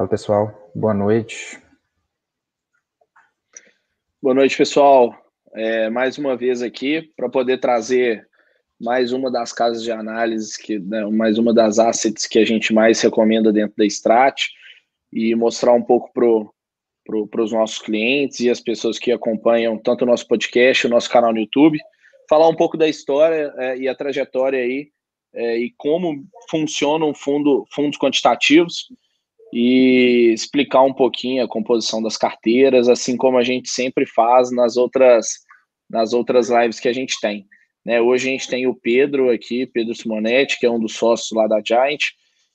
Fala pessoal, boa noite. Boa noite, pessoal. É, mais uma vez aqui para poder trazer mais uma das casas de análise, que, né, mais uma das assets que a gente mais recomenda dentro da Strat e mostrar um pouco para pro, os nossos clientes e as pessoas que acompanham tanto o nosso podcast, o nosso canal no YouTube, falar um pouco da história é, e a trajetória aí é, e como funcionam fundo, fundos quantitativos e explicar um pouquinho a composição das carteiras, assim como a gente sempre faz nas outras, nas outras lives que a gente tem. Né? Hoje a gente tem o Pedro aqui, Pedro Simonetti, que é um dos sócios lá da Giant,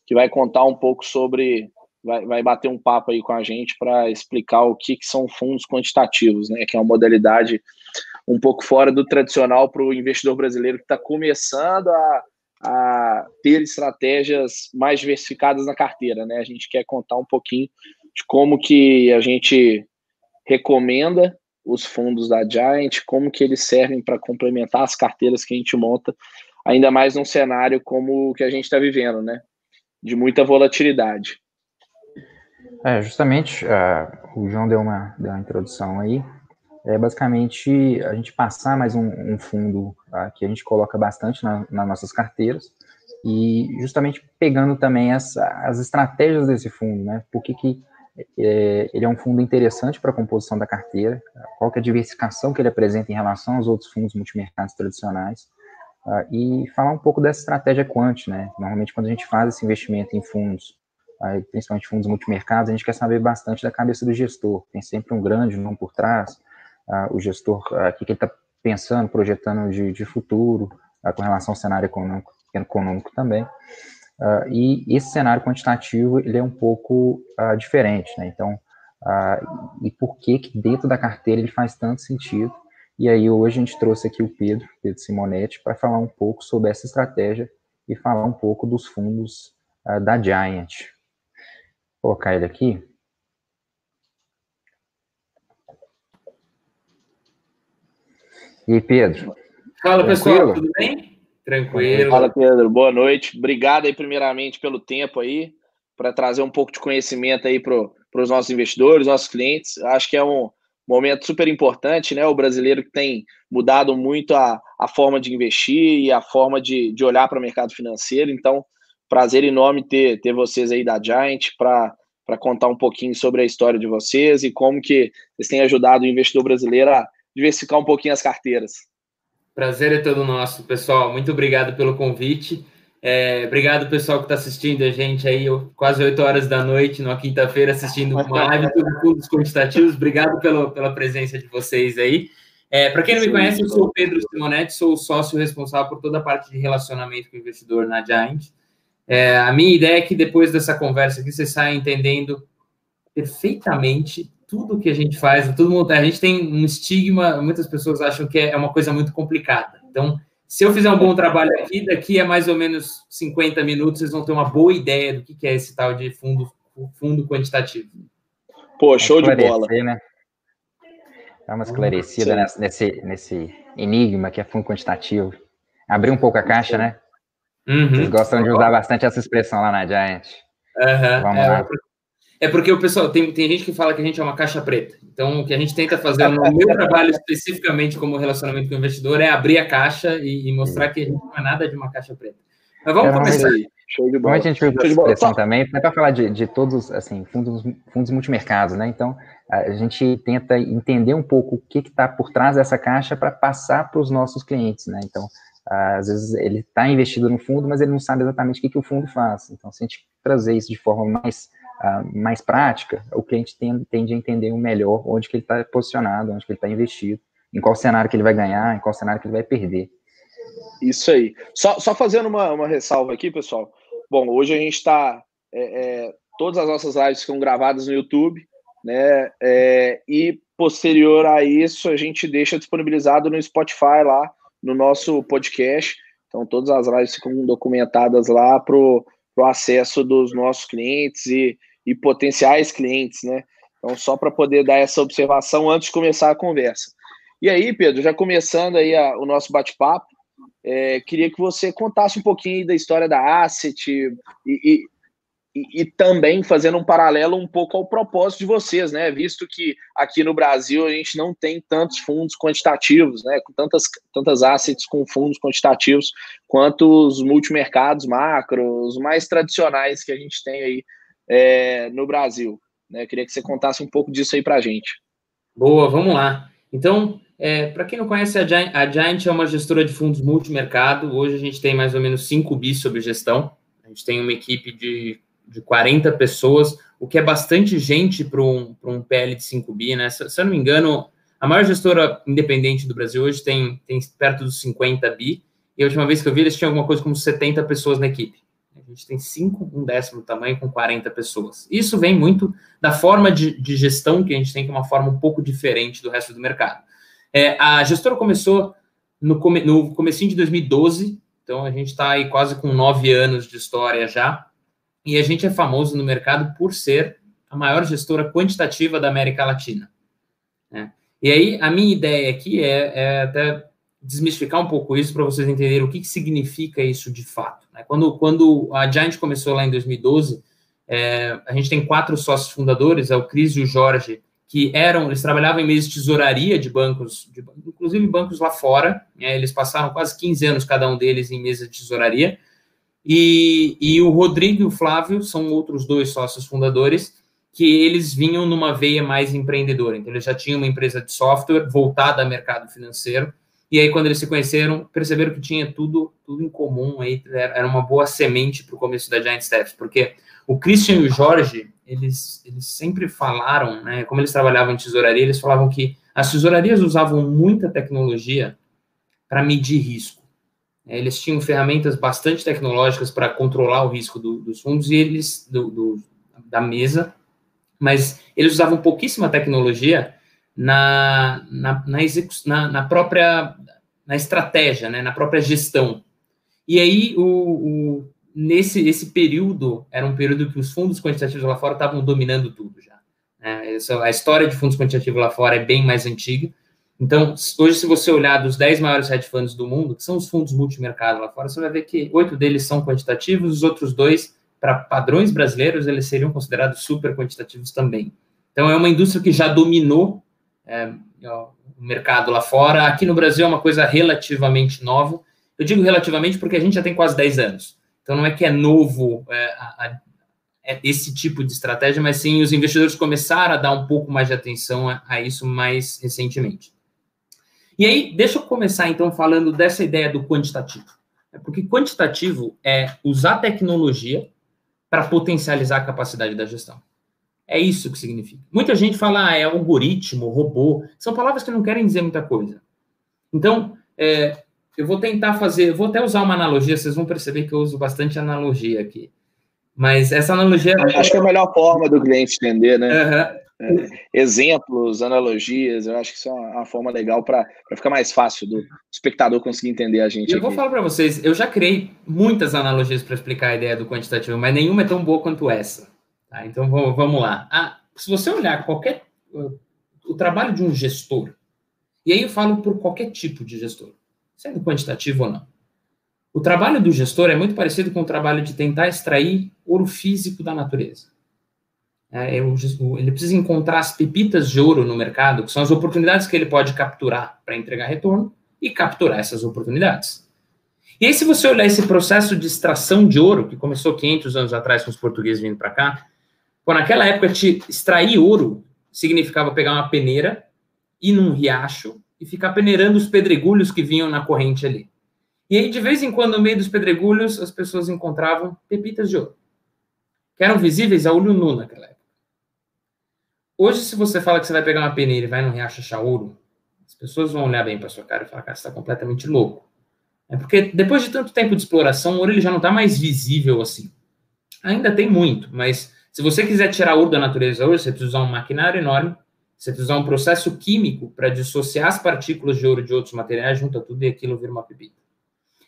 que vai contar um pouco sobre, vai, vai bater um papo aí com a gente para explicar o que, que são fundos quantitativos, né? que é uma modalidade um pouco fora do tradicional para o investidor brasileiro que está começando a a ter estratégias mais diversificadas na carteira, né? A gente quer contar um pouquinho de como que a gente recomenda os fundos da Giant, como que eles servem para complementar as carteiras que a gente monta, ainda mais num cenário como o que a gente está vivendo, né? De muita volatilidade. É, justamente, uh, o João deu uma, deu uma introdução aí, é basicamente a gente passar mais um, um fundo tá, que a gente coloca bastante na, nas nossas carteiras e justamente pegando também as, as estratégias desse fundo, né? Por que, que é, ele é um fundo interessante para a composição da carteira, qual que é a diversificação que ele apresenta em relação aos outros fundos multimercados tradicionais, uh, e falar um pouco dessa estratégia quant, né? Normalmente quando a gente faz esse investimento em fundos, uh, principalmente fundos multimercados, a gente quer saber bastante da cabeça do gestor, tem sempre um grande nome por trás, o gestor, o que, ele está pensando, projetando de, de futuro, com relação ao cenário econômico, econômico também. Uh, e esse cenário quantitativo ele é um pouco diferente, né? Então, e por que que dentro da carteira ele faz tanto sentido? E aí hoje a gente trouxe aqui o Pedro, Pedro Simonetti, para falar um pouco sobre essa estratégia e falar um pouco dos fundos da Giant. Vou colocar ele aqui. E aí, Pedro? Fala, Tranquilo? pessoal, tudo bem? Tranquilo. Fala, Pedro. Boa noite. Obrigado aí, primeiramente, pelo tempo aí, para trazer um pouco de conhecimento aí para os nossos investidores, nossos clientes. Acho que é um momento super importante, né? O brasileiro que tem mudado muito a, a forma de investir e a forma de, de olhar para o mercado financeiro. Então, prazer enorme ter, ter vocês aí da Giant para para contar um pouquinho sobre a história de vocês e como que vocês têm ajudado o investidor brasileiro a diversificar um pouquinho as carteiras. Prazer é todo nosso, pessoal. Muito obrigado pelo convite. É, obrigado, pessoal, que está assistindo a gente aí quase 8 horas da noite, numa quinta-feira, assistindo uma live do Fundos Quantitativos. Obrigado pelo, pela presença de vocês aí. É, Para quem não me conhece, eu sou o Pedro Simonetti, sou o sócio responsável por toda a parte de relacionamento com o investidor na Giant. É, a minha ideia é que depois dessa conversa aqui, você saia entendendo perfeitamente tudo que a gente faz, todo mundo, a gente tem um estigma, muitas pessoas acham que é uma coisa muito complicada. Então, se eu fizer um bom trabalho aqui, daqui a mais ou menos 50 minutos, vocês vão ter uma boa ideia do que é esse tal de fundo, fundo quantitativo. Pô, show de bola. Né? Dá uma esclarecida nesse, nesse, nesse enigma que é fundo quantitativo. Abrir um pouco a caixa, né? Uhum. Vocês gostam de usar bastante essa expressão lá na Giant. Uhum. Vamos é, lá. É porque o pessoal tem, tem gente que fala que a gente é uma caixa preta. Então, o que a gente tenta fazer no meu trabalho especificamente como relacionamento com o investidor é abrir a caixa e, e mostrar que a gente não é nada de uma caixa preta. Mas vamos é, começar aí. Show de bola. a gente usa essa expressão também, para falar de, de todos, assim, fundos, fundos multimercados, né? Então, a gente tenta entender um pouco o que está por trás dessa caixa para passar para os nossos clientes, né? Então, às vezes ele está investido no fundo, mas ele não sabe exatamente o que, que o fundo faz. Então, se a gente trazer isso de forma mais mais prática, o cliente tende, tende a entender o melhor onde que ele está posicionado, onde que ele está investido, em qual cenário que ele vai ganhar, em qual cenário que ele vai perder. Isso aí. Só, só fazendo uma, uma ressalva aqui, pessoal. Bom, hoje a gente está. É, é, todas as nossas lives ficam gravadas no YouTube, né? É, e posterior a isso, a gente deixa disponibilizado no Spotify lá, no nosso podcast. Então, todas as lives ficam documentadas lá para o acesso dos nossos clientes e, e potenciais clientes, né? Então, só para poder dar essa observação antes de começar a conversa. E aí, Pedro, já começando aí a, o nosso bate-papo, é, queria que você contasse um pouquinho da história da Asset e, e e, e, também fazendo um paralelo um pouco ao propósito de vocês, né? Visto que aqui no Brasil a gente não tem tantos fundos quantitativos, né? Com tantas, tantas assets com fundos quantitativos quanto os multimercados macros mais tradicionais que a gente tem aí é, no Brasil. Né? Queria que você contasse um pouco disso aí para a gente. Boa, vamos lá. Então, é, para quem não conhece, a Giant, a Giant é uma gestora de fundos multimercado. Hoje a gente tem mais ou menos 5 bis sobre gestão. A gente tem uma equipe de de 40 pessoas, o que é bastante gente para um, um PL de 5 bi, né? Se, se, eu não me engano, a maior gestora independente do Brasil hoje tem, tem perto dos 50 bi, e a última vez que eu vi, eles tinham alguma coisa como 70 pessoas na equipe. A gente tem 5, um décimo tamanho com 40 pessoas. Isso vem muito da forma de, de, gestão que a gente tem, que é uma forma um pouco diferente do resto do mercado. É, a gestora começou no, come, no comecinho de 2012, então a gente está aí quase com nove anos de história já. E a gente é famoso no mercado por ser a maior gestora quantitativa da América Latina. Né? E aí, a minha ideia aqui é, é até desmistificar um pouco isso para vocês entenderem o que, que, significa isso de fato. Quando, quando a Giant começou lá em 2012, é, a gente tem quatro sócios fundadores, é o Cris e o Jorge, que eram, eles trabalhavam em mesa de tesouraria de bancos, de, inclusive bancos lá fora, né? eles passaram quase 15 anos cada um deles em mesa de tesouraria, e, e o Rodrigo e o Flávio são outros dois sócios fundadores que eles vinham numa veia mais empreendedora. Então, eles já tinham uma empresa de software voltada ao mercado financeiro. E aí, quando eles se conheceram, perceberam que tinha tudo, tudo em comum. Aí, era uma boa semente para o começo da Giant Steps, porque o Christian e o Jorge, eles, eles sempre falaram, né, como eles trabalhavam em tesouraria, eles falavam que as tesourarias usavam muita tecnologia para medir risco. É, eles tinham ferramentas bastante tecnológicas para controlar o risco do, dos fundos e eles do, do, da mesa, mas eles usavam pouquíssima tecnologia na, na, na, na, na própria na estratégia, né, na própria gestão. E aí, o, o, nesse esse período, era um período que os fundos quantitativos lá fora estavam dominando tudo já. Né? Essa, a história de fundos quantitativos lá fora é bem mais antiga, então, hoje, se você olhar dos 10 maiores hedge funds do mundo, que são os fundos multimercado lá fora, você vai ver que oito deles são quantitativos, os outros dois, para padrões brasileiros, eles seriam considerados super quantitativos também. Então, é uma indústria que já dominou é, o mercado lá fora. Aqui no Brasil é uma coisa relativamente nova. Eu digo relativamente porque a gente já tem quase 10 anos. Então, não é que é novo é, a, é esse tipo de estratégia, mas sim os investidores começaram a dar um pouco mais de atenção a, a isso mais recentemente. E aí, deixa eu começar então falando dessa ideia do quantitativo. É porque quantitativo é usar tecnologia para potencializar a capacidade da gestão. É isso que significa. Muita gente fala, ah, é algoritmo, robô. São palavras que não querem dizer muita coisa. Então, é, eu vou tentar fazer, vou até usar uma analogia, vocês vão perceber que eu uso bastante analogia aqui. Mas essa analogia. Acho que é a melhor forma do cliente entender, né? Uhum. É, exemplos, analogias, eu acho que isso é uma, uma forma legal para ficar mais fácil do espectador conseguir entender a gente. Eu aqui. vou falar para vocês, eu já criei muitas analogias para explicar a ideia do quantitativo, mas nenhuma é tão boa quanto essa. Tá? Então vamos lá. Ah, se você olhar qualquer o trabalho de um gestor, e aí eu falo por qualquer tipo de gestor, sendo quantitativo ou não. O trabalho do gestor é muito parecido com o trabalho de tentar extrair ouro físico da natureza. É, ele precisa encontrar as pepitas de ouro no mercado, que são as oportunidades que ele pode capturar para entregar retorno e capturar essas oportunidades. E aí, se você olhar esse processo de extração de ouro, que começou 500 anos atrás com os portugueses vindo para cá, quando naquela época te extrair ouro significava pegar uma peneira, ir num riacho e ficar peneirando os pedregulhos que vinham na corrente ali. E aí, de vez em quando, no meio dos pedregulhos, as pessoas encontravam pepitas de ouro, que eram visíveis a olho nu naquela época. Hoje, se você fala que você vai pegar uma peneira e vai no riacho achar ouro, as pessoas vão olhar bem para sua cara e falar, cara, você está completamente louco. É porque depois de tanto tempo de exploração, o ouro ele já não está mais visível assim. Ainda tem muito, mas se você quiser tirar ouro da natureza hoje, você precisa usar um maquinário enorme, você precisa usar um processo químico para dissociar as partículas de ouro de outros materiais, junta tudo e aquilo vira uma pepita.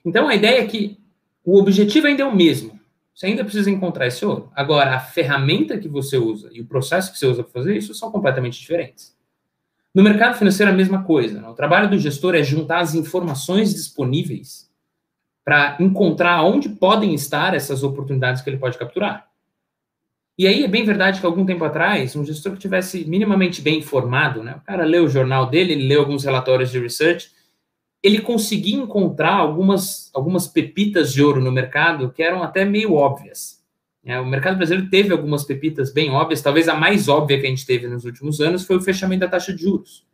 Então a ideia é que o objetivo ainda é o mesmo, você ainda precisa encontrar esse ouro. Agora, a ferramenta que você usa e o processo que você usa para fazer isso são completamente diferentes. No mercado financeiro, a mesma coisa. Né? O trabalho do gestor é juntar as informações disponíveis para encontrar onde podem estar essas oportunidades que ele pode capturar. E aí é bem verdade que algum tempo atrás, um gestor que tivesse minimamente bem informado, né, o cara leu o jornal dele, ele leu alguns relatórios de research, ele conseguia encontrar algumas, algumas pepitas de ouro no mercado que eram até meio óbvias. É, o mercado brasileiro teve algumas pepitas bem óbvias, talvez a mais óbvia que a gente teve nos últimos anos foi o fechamento da taxa de juros.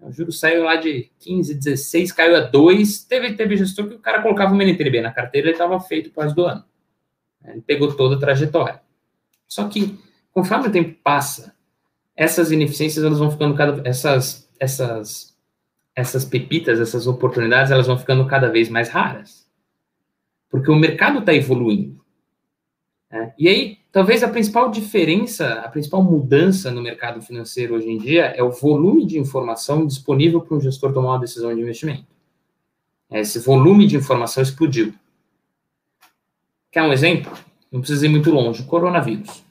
O juros saiu lá de 15, 16, caiu a 2. Teve, teve gestor que o cara colocava o MNTB na carteira e estava feito quase do ano. Ele pegou toda a trajetória. Só que, conforme o tempo passa, essas ineficiências elas vão ficando cada essas essas essas pepitas, essas oportunidades, elas vão ficando cada vez mais raras. Porque o mercado está evoluindo. Né? E aí, talvez a principal diferença, a principal mudança no mercado financeiro hoje em dia é o volume de informação disponível para um gestor tomar uma decisão de investimento. Esse volume de informação explodiu. Quer um exemplo? Não precisa ir muito longe. Coronavírus.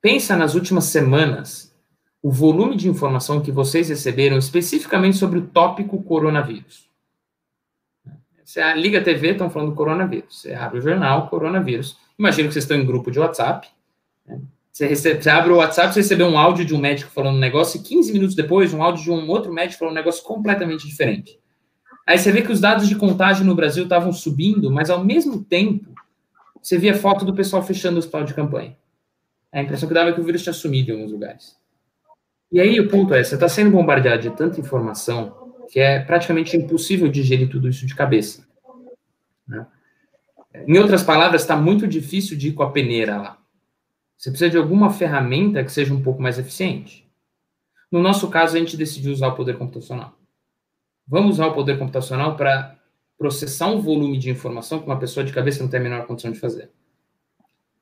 Pensa nas últimas semanas o volume de informação que vocês receberam especificamente sobre o tópico coronavírus. Você liga a TV, estão falando do coronavírus. Você abre o jornal, coronavírus. Imagina que vocês estão em grupo de WhatsApp. Né? Você, recebe, você abre o WhatsApp, você recebeu um áudio de um médico falando um negócio, e 15 minutos depois, um áudio de um outro médico falando um negócio completamente diferente. Aí você vê que os dados de contágio no Brasil estavam subindo, mas ao mesmo tempo, você via foto do pessoal fechando o hospital de campanha. A impressão que dava é que o vírus tinha sumido em alguns lugares. E aí o ponto é, você está sendo bombardeado de tanta informação que é praticamente impossível digerir tudo isso de cabeça. Né? Em outras palavras, está muito difícil de ir com a peneira lá. Você precisa de alguma ferramenta que seja um pouco mais eficiente. No nosso caso, a gente decidiu usar o poder computacional. Vamos usar o poder computacional para processar um volume de informação que uma pessoa de cabeça não tem a menor condição de fazer.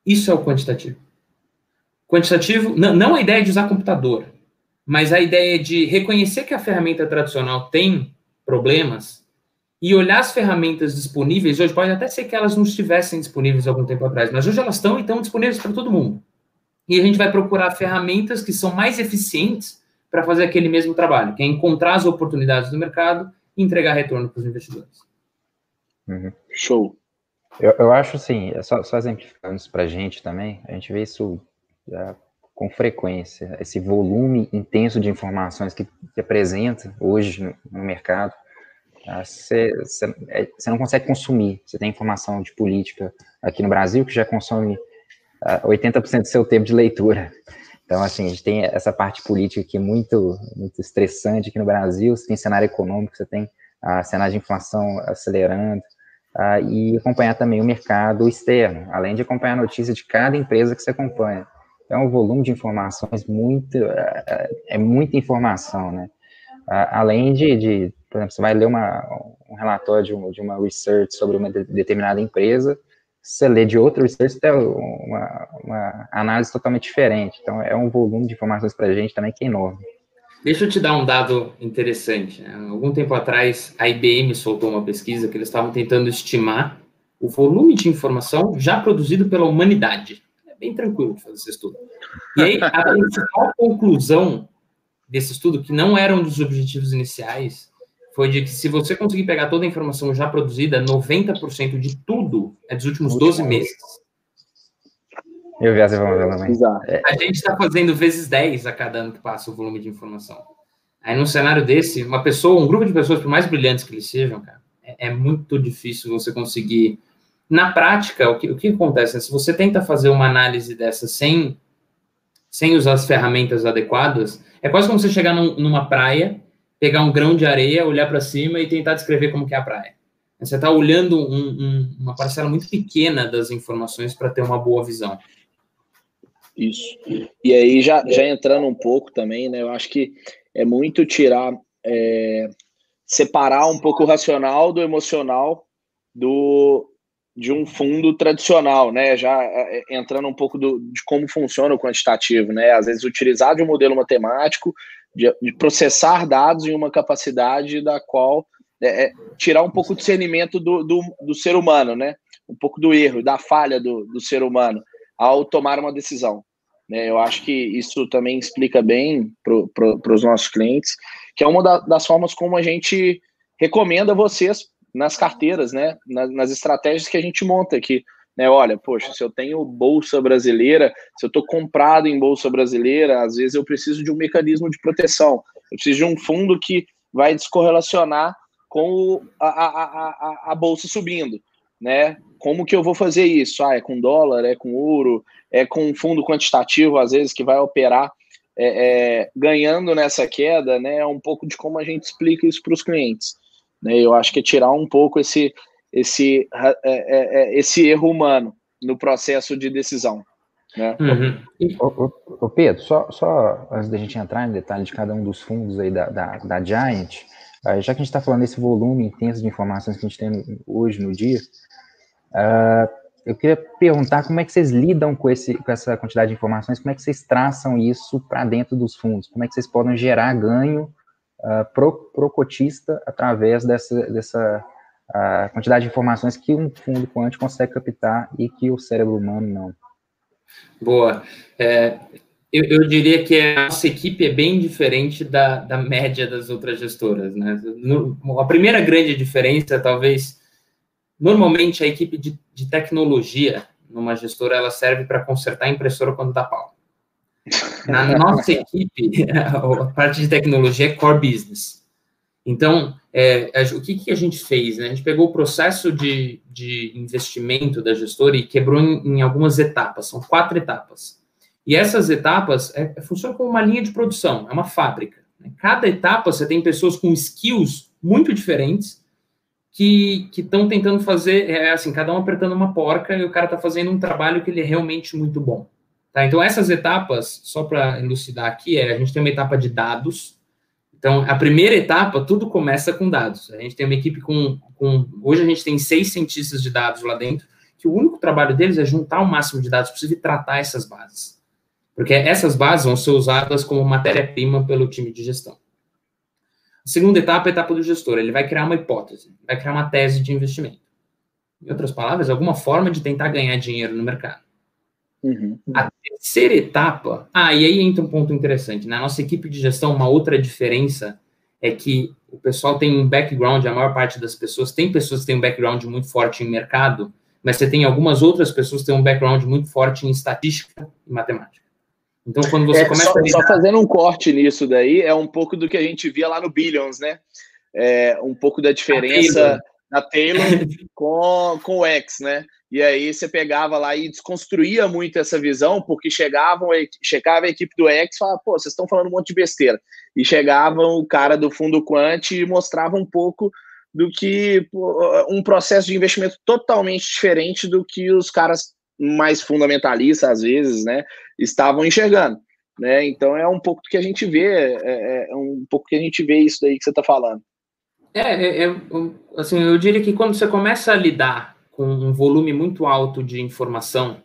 Isso é o quantitativo. Quantitativo, não, não a ideia de usar computador, mas a ideia de reconhecer que a ferramenta tradicional tem problemas e olhar as ferramentas disponíveis hoje, pode até ser que elas não estivessem disponíveis algum tempo atrás, mas hoje elas estão e estão disponíveis para todo mundo. E a gente vai procurar ferramentas que são mais eficientes para fazer aquele mesmo trabalho, que é encontrar as oportunidades do mercado e entregar retorno para os investidores. Uhum. Show. Eu, eu acho assim, é só, só exemplificando isso para a gente também, a gente vê isso já com frequência, esse volume intenso de informações que, que apresenta hoje no, no mercado, tá? você, você, é, não consegue consumir. Você tem informação de política aqui no Brasil que já consome uh, ah, 80% do seu tempo de leitura. Então, assim, a gente tem essa parte política aqui muito, muito estressante aqui no Brasil, você tem cenário econômico, você tem a cenário de inflação acelerando, uh, e acompanhar também o mercado externo, além de acompanhar a notícia de cada empresa que você acompanha. É um volume de informações muito, é, é muita informação, né? Uh, além de, de, por exemplo, você vai ler uma, um relatório de, um, de uma research sobre uma de, determinada empresa, você lê de outro research, tem uma, uma análise totalmente diferente. Então, é um volume de informações para a gente também que é enorme. Deixa eu te dar um dado interessante. Né? Algum tempo atrás, a IBM soltou uma pesquisa que eles estavam tentando estimar o volume de informação já produzido pela humanidade. É bem tranquilo fazer esse estudo. E aí, a principal conclusão desse estudo, que não era um dos objetivos iniciais, foi de que se você conseguir pegar toda a informação já produzida, 90% de tudo é dos últimos 12 meses. Eu vi essa informação também. É. A gente está fazendo vezes 10 a cada ano que passa o volume de informação. Aí, num cenário desse, uma pessoa, um grupo de pessoas, por mais brilhantes que eles sejam, cara, é, é muito difícil você conseguir. Na prática, o que, o que acontece? Se você tenta fazer uma análise dessa sem, sem usar as ferramentas adequadas, é quase como você chegar num, numa praia, pegar um grão de areia, olhar para cima e tentar descrever como que é a praia. Você está olhando um, um, uma parcela muito pequena das informações para ter uma boa visão. Isso. E aí, já, já entrando um pouco também, né? Eu acho que é muito tirar, é, separar um pouco o racional do emocional do, de um fundo tradicional, né? Já é, é, entrando um pouco do, de como funciona o quantitativo, né? Às vezes utilizar de um modelo matemático, de, de processar dados em uma capacidade da qual é, é, tirar um pouco o discernimento do, do, do, ser humano, né? Um pouco do erro, da falha do, do ser humano ao tomar uma decisão. Né? Eu acho que isso também explica bem para os nossos clientes, que é uma da, das formas como a gente recomenda vocês nas carteiras, né? nas, nas estratégias que a gente monta aqui Né? Olha, poxa, se eu tenho bolsa brasileira, se eu estou comprado em bolsa brasileira, às vezes eu preciso de um mecanismo de proteção. Eu preciso de um fundo que vai descorrelacionar com a, a, a, a bolsa subindo, né? Como que eu vou fazer isso? Ah, é com dólar, é com ouro, é com um fundo quantitativo, às vezes, que vai operar é, é, ganhando nessa queda, né? É um pouco de como a gente explica isso para os clientes. Né? Eu acho que é tirar um pouco esse, esse, é, é, é, esse erro humano no processo de decisão. Né? Uhum. Ô, Pedro, só, só antes da gente entrar em detalhe de cada um dos fundos aí da, da, da Giant, já que a gente está falando desse volume intenso de informações que a gente tem hoje no dia, uh, eu queria perguntar como é que vocês lidam com, esse, com essa quantidade de informações, como é que vocês traçam isso para dentro dos fundos, como é que vocês podem gerar ganho uh, pro, pro cotista através dessa, dessa uh, quantidade de informações que um fundo quântico consegue captar e que o cérebro humano não. Boa. É, eu, eu, diria que a nossa equipe é bem diferente da, da média das outras gestoras. Né? No, a primeira grande diferença, talvez, normalmente a equipe de, de tecnologia numa gestora ela serve para consertar a impressora quando dá pau. Na nossa equipe, a parte de tecnologia é core business. Então, é, o que, que a gente fez? Né? A gente pegou o processo de, de investimento da gestora e quebrou em, em algumas etapas, são quatro etapas. E essas etapas é, é, funcionam como uma linha de produção, é uma fábrica. Né? Cada etapa você tem pessoas com skills muito diferentes que estão tentando fazer, é assim, cada um apertando uma porca e o cara está fazendo um trabalho que ele é realmente muito bom. Tá? Então, essas etapas, só para elucidar aqui, é, a gente tem uma etapa de dados, então, a primeira etapa, tudo começa com dados. A gente tem uma equipe com, com. Hoje a gente tem seis cientistas de dados lá dentro, que o único trabalho deles é juntar o máximo de dados possível e tratar essas bases. Porque essas bases vão ser usadas como matéria-prima pelo time de gestão. A segunda etapa é a etapa do gestor. Ele vai criar uma hipótese, vai criar uma tese de investimento. Em outras palavras, alguma forma de tentar ganhar dinheiro no mercado. Uhum. A terceira etapa, ah, e aí entra um ponto interessante. Na nossa equipe de gestão, uma outra diferença é que o pessoal tem um background, a maior parte das pessoas, tem pessoas que têm um background muito forte em mercado, mas você tem algumas outras pessoas que têm um background muito forte em estatística e matemática. Então, quando você é, começa só, a lidar... só fazendo um corte nisso daí, é um pouco do que a gente via lá no Billions, né? É, um pouco da diferença da Taylor com, com o X, né? E aí você pegava lá e desconstruía muito essa visão, porque chegavam, chegava a equipe do X e falava, pô, vocês estão falando um monte de besteira. E chegavam o cara do fundo quant e mostrava um pouco do que um processo de investimento totalmente diferente do que os caras mais fundamentalistas, às vezes, né, estavam enxergando. Né? Então é um pouco do que a gente vê, é, é um pouco que a gente vê isso daí que você está falando. É, é, é, assim, eu diria que quando você começa a lidar com um volume muito alto de informação.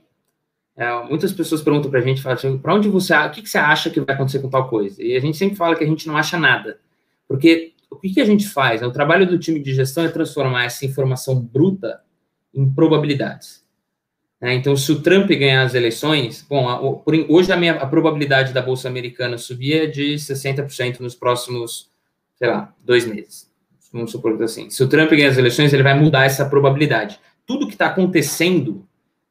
É, muitas pessoas perguntam para a gente, assim, para onde você, o que, que, você acha que vai acontecer com tal coisa? E a gente sempre fala que a gente não acha nada, porque o que, que a gente faz? O trabalho do time de gestão é transformar essa informação bruta em probabilidades. É, então, se o Trump ganhar as eleições, bom, a, por, hoje a, minha, a probabilidade da bolsa americana subir é de 60% nos próximos, sei lá, dois meses. Vamos supor que assim. Se o Trump ganhar as eleições, ele vai mudar essa probabilidade tudo que está acontecendo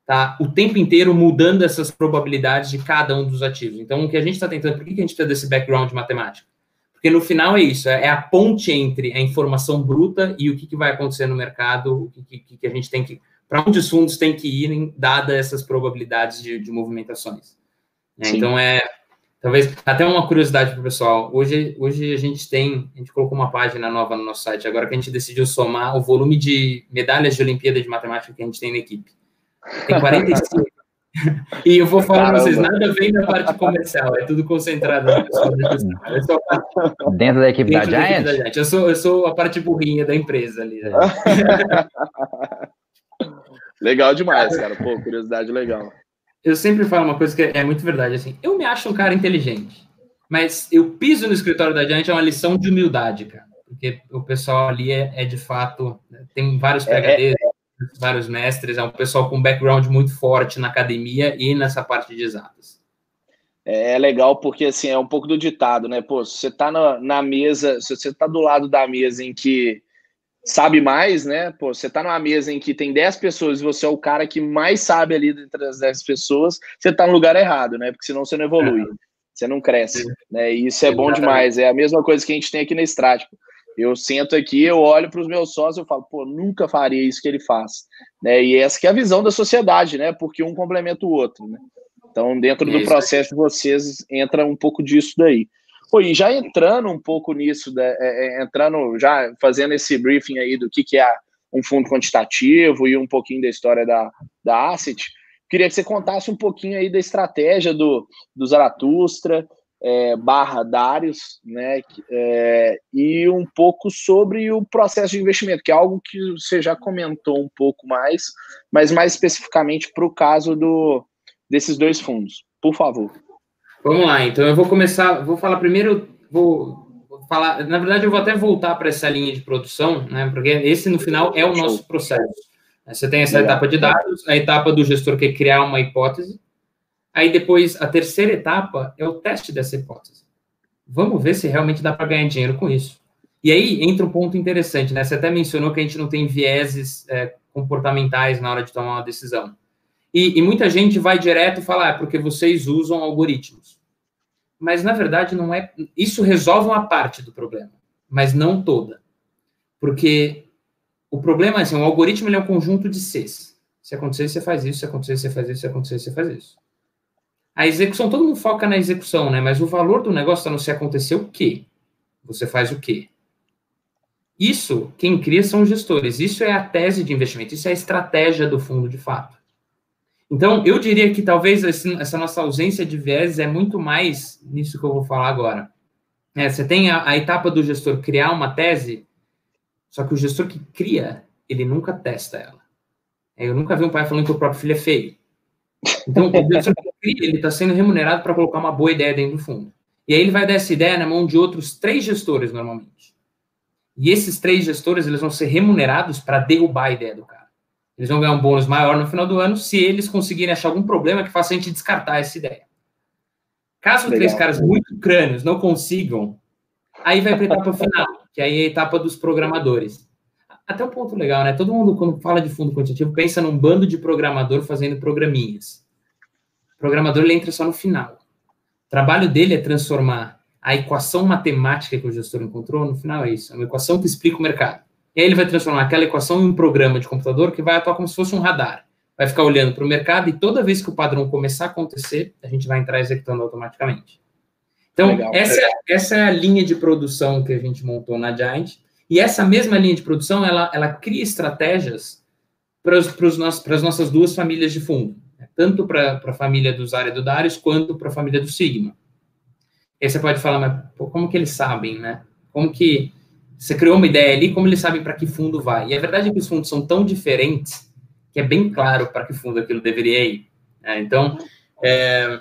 tá o tempo inteiro mudando essas probabilidades de cada um dos ativos. Então, o que a gente está tentando, por que, que a gente precisa desse background matemático? Porque no final é isso, é, é a ponte entre a informação bruta e o que, que vai acontecer no mercado, o que, que, que a gente tem que. Para onde os fundos têm que ir, dadas essas probabilidades de, de movimentações. É, então, é, Talvez até uma curiosidade para o pessoal. Hoje, hoje a gente tem, a gente colocou uma página nova no nosso site, agora que a gente decidiu somar o volume de medalhas de Olimpíada de Matemática que a gente tem na equipe. Tem 45. e eu vou falar para vocês, nada vem da parte comercial, é tudo concentrado na pessoa. Dentro da equipe Dentro da, da, Giant? da Giant? Eu sou, eu sou a parte burrinha da empresa ali. Né? legal demais, cara. Pô, curiosidade legal. Eu sempre falo uma coisa que é muito verdade, assim, eu me acho um cara inteligente, mas eu piso no escritório da Giant é uma lição de humildade, cara, porque o pessoal ali é, é de fato, né, tem vários PHDs, é, é, vários mestres, é um pessoal com background muito forte na academia e nessa parte de exatas. É, é legal porque, assim, é um pouco do ditado, né, pô, se você tá na, na mesa, se você tá do lado da mesa em que sabe mais, né? Pô, você tá numa mesa em que tem 10 pessoas e você é o cara que mais sabe ali dentre as 10 pessoas, você tá no lugar errado, né? Porque senão você não evolui, é. você não cresce, né? E isso é bom demais. É a mesma coisa que a gente tem aqui na Strático. Eu sento aqui, eu olho para os meus sócios e falo, pô, nunca faria isso que ele faz. Né? E essa que é a visão da sociedade, né? Porque um complementa o outro, né? Então, dentro do processo de vocês, entra um pouco disso daí. Pô, e já entrando um pouco nisso, né, é, é, entrando, já fazendo esse briefing aí do que, que é um fundo quantitativo e um pouquinho da história da, da Asset, queria que você contasse um pouquinho aí da estratégia do, do Zaratustra, é, barra Darius, né, é, e um pouco sobre o processo de investimento, que é algo que você já comentou um pouco mais, mas mais especificamente para o caso do, desses dois fundos. Por favor. Vamos lá, então eu vou começar, vou falar primeiro, vou, falar, na verdade eu vou até voltar para essa linha de produção, né, porque esse no final é o nosso processo. Você tem essa etapa de dados, a etapa do gestor que é criar uma hipótese, aí depois a terceira etapa é o teste dessa hipótese. Vamos ver se realmente dá para ganhar dinheiro com isso. E aí entra um ponto interessante, né? Você até mencionou que a gente não tem vieses é, comportamentais na hora de tomar uma decisão. E, e muita gente vai direto e fala, ah, porque vocês usam algoritmos. Mas, na verdade, não é. Isso resolve uma parte do problema, mas não toda. Porque o problema é assim: o algoritmo é um conjunto de Cs. Se acontecer, você faz isso, se acontecer, você faz isso, se acontecer, você faz isso. A execução, todo mundo foca na execução, né? Mas o valor do negócio está no se acontecer o quê? Você faz o quê? Isso, quem cria são os gestores. Isso é a tese de investimento, isso é a estratégia do fundo de fato. Então, eu diria que talvez essa nossa ausência de viés é muito mais nisso que eu vou falar agora. É, você tem a, a, etapa do gestor criar uma tese, só que o gestor que cria, ele nunca testa ela. É, eu nunca vi um pai falando que o próprio filho é feio. Então, o gestor que cria, ele está sendo remunerado para colocar uma boa ideia dentro do fundo. E aí ele vai dar essa ideia na mão de outros três gestores, normalmente. E esses três gestores, eles vão ser remunerados para derrubar a ideia do cara. Eles vão ganhar um bônus maior no final do ano se eles conseguirem achar algum problema que faça a gente descartar essa ideia. Caso Legal. três caras muito crânios não consigam, aí vai para a etapa final, que aí é a etapa dos programadores. Até um ponto legal, né? Todo mundo, quando fala de fundo quantitativo, pensa num bando de programador fazendo programinhas. O programador ele entra só no final. O trabalho dele é transformar a equação matemática que o gestor encontrou, no final é isso, é uma equação que explica o mercado. E aí ele vai transformar aquela equação em um programa de computador que vai atuar como se fosse um radar. Vai ficar olhando para o mercado e toda vez que o padrão começar a acontecer, a gente vai entrar executando automaticamente. Então, essa, é, essa é a linha de produção que a gente montou na Giant. E essa mesma linha de produção, ela, ela cria estratégias para, as nossas duas famílias de fundo. Né? Tanto para, a família dos áreas do Darius, quanto para a família do Sigma. E aí você pode falar, mas pô, como que eles sabem, né? Como que você criou uma ideia ali, como eles sabem para que fundo vai? E a verdade é que os fundos são tão diferentes que é bem claro para que fundo aquilo deveria ir. Né? Então, é,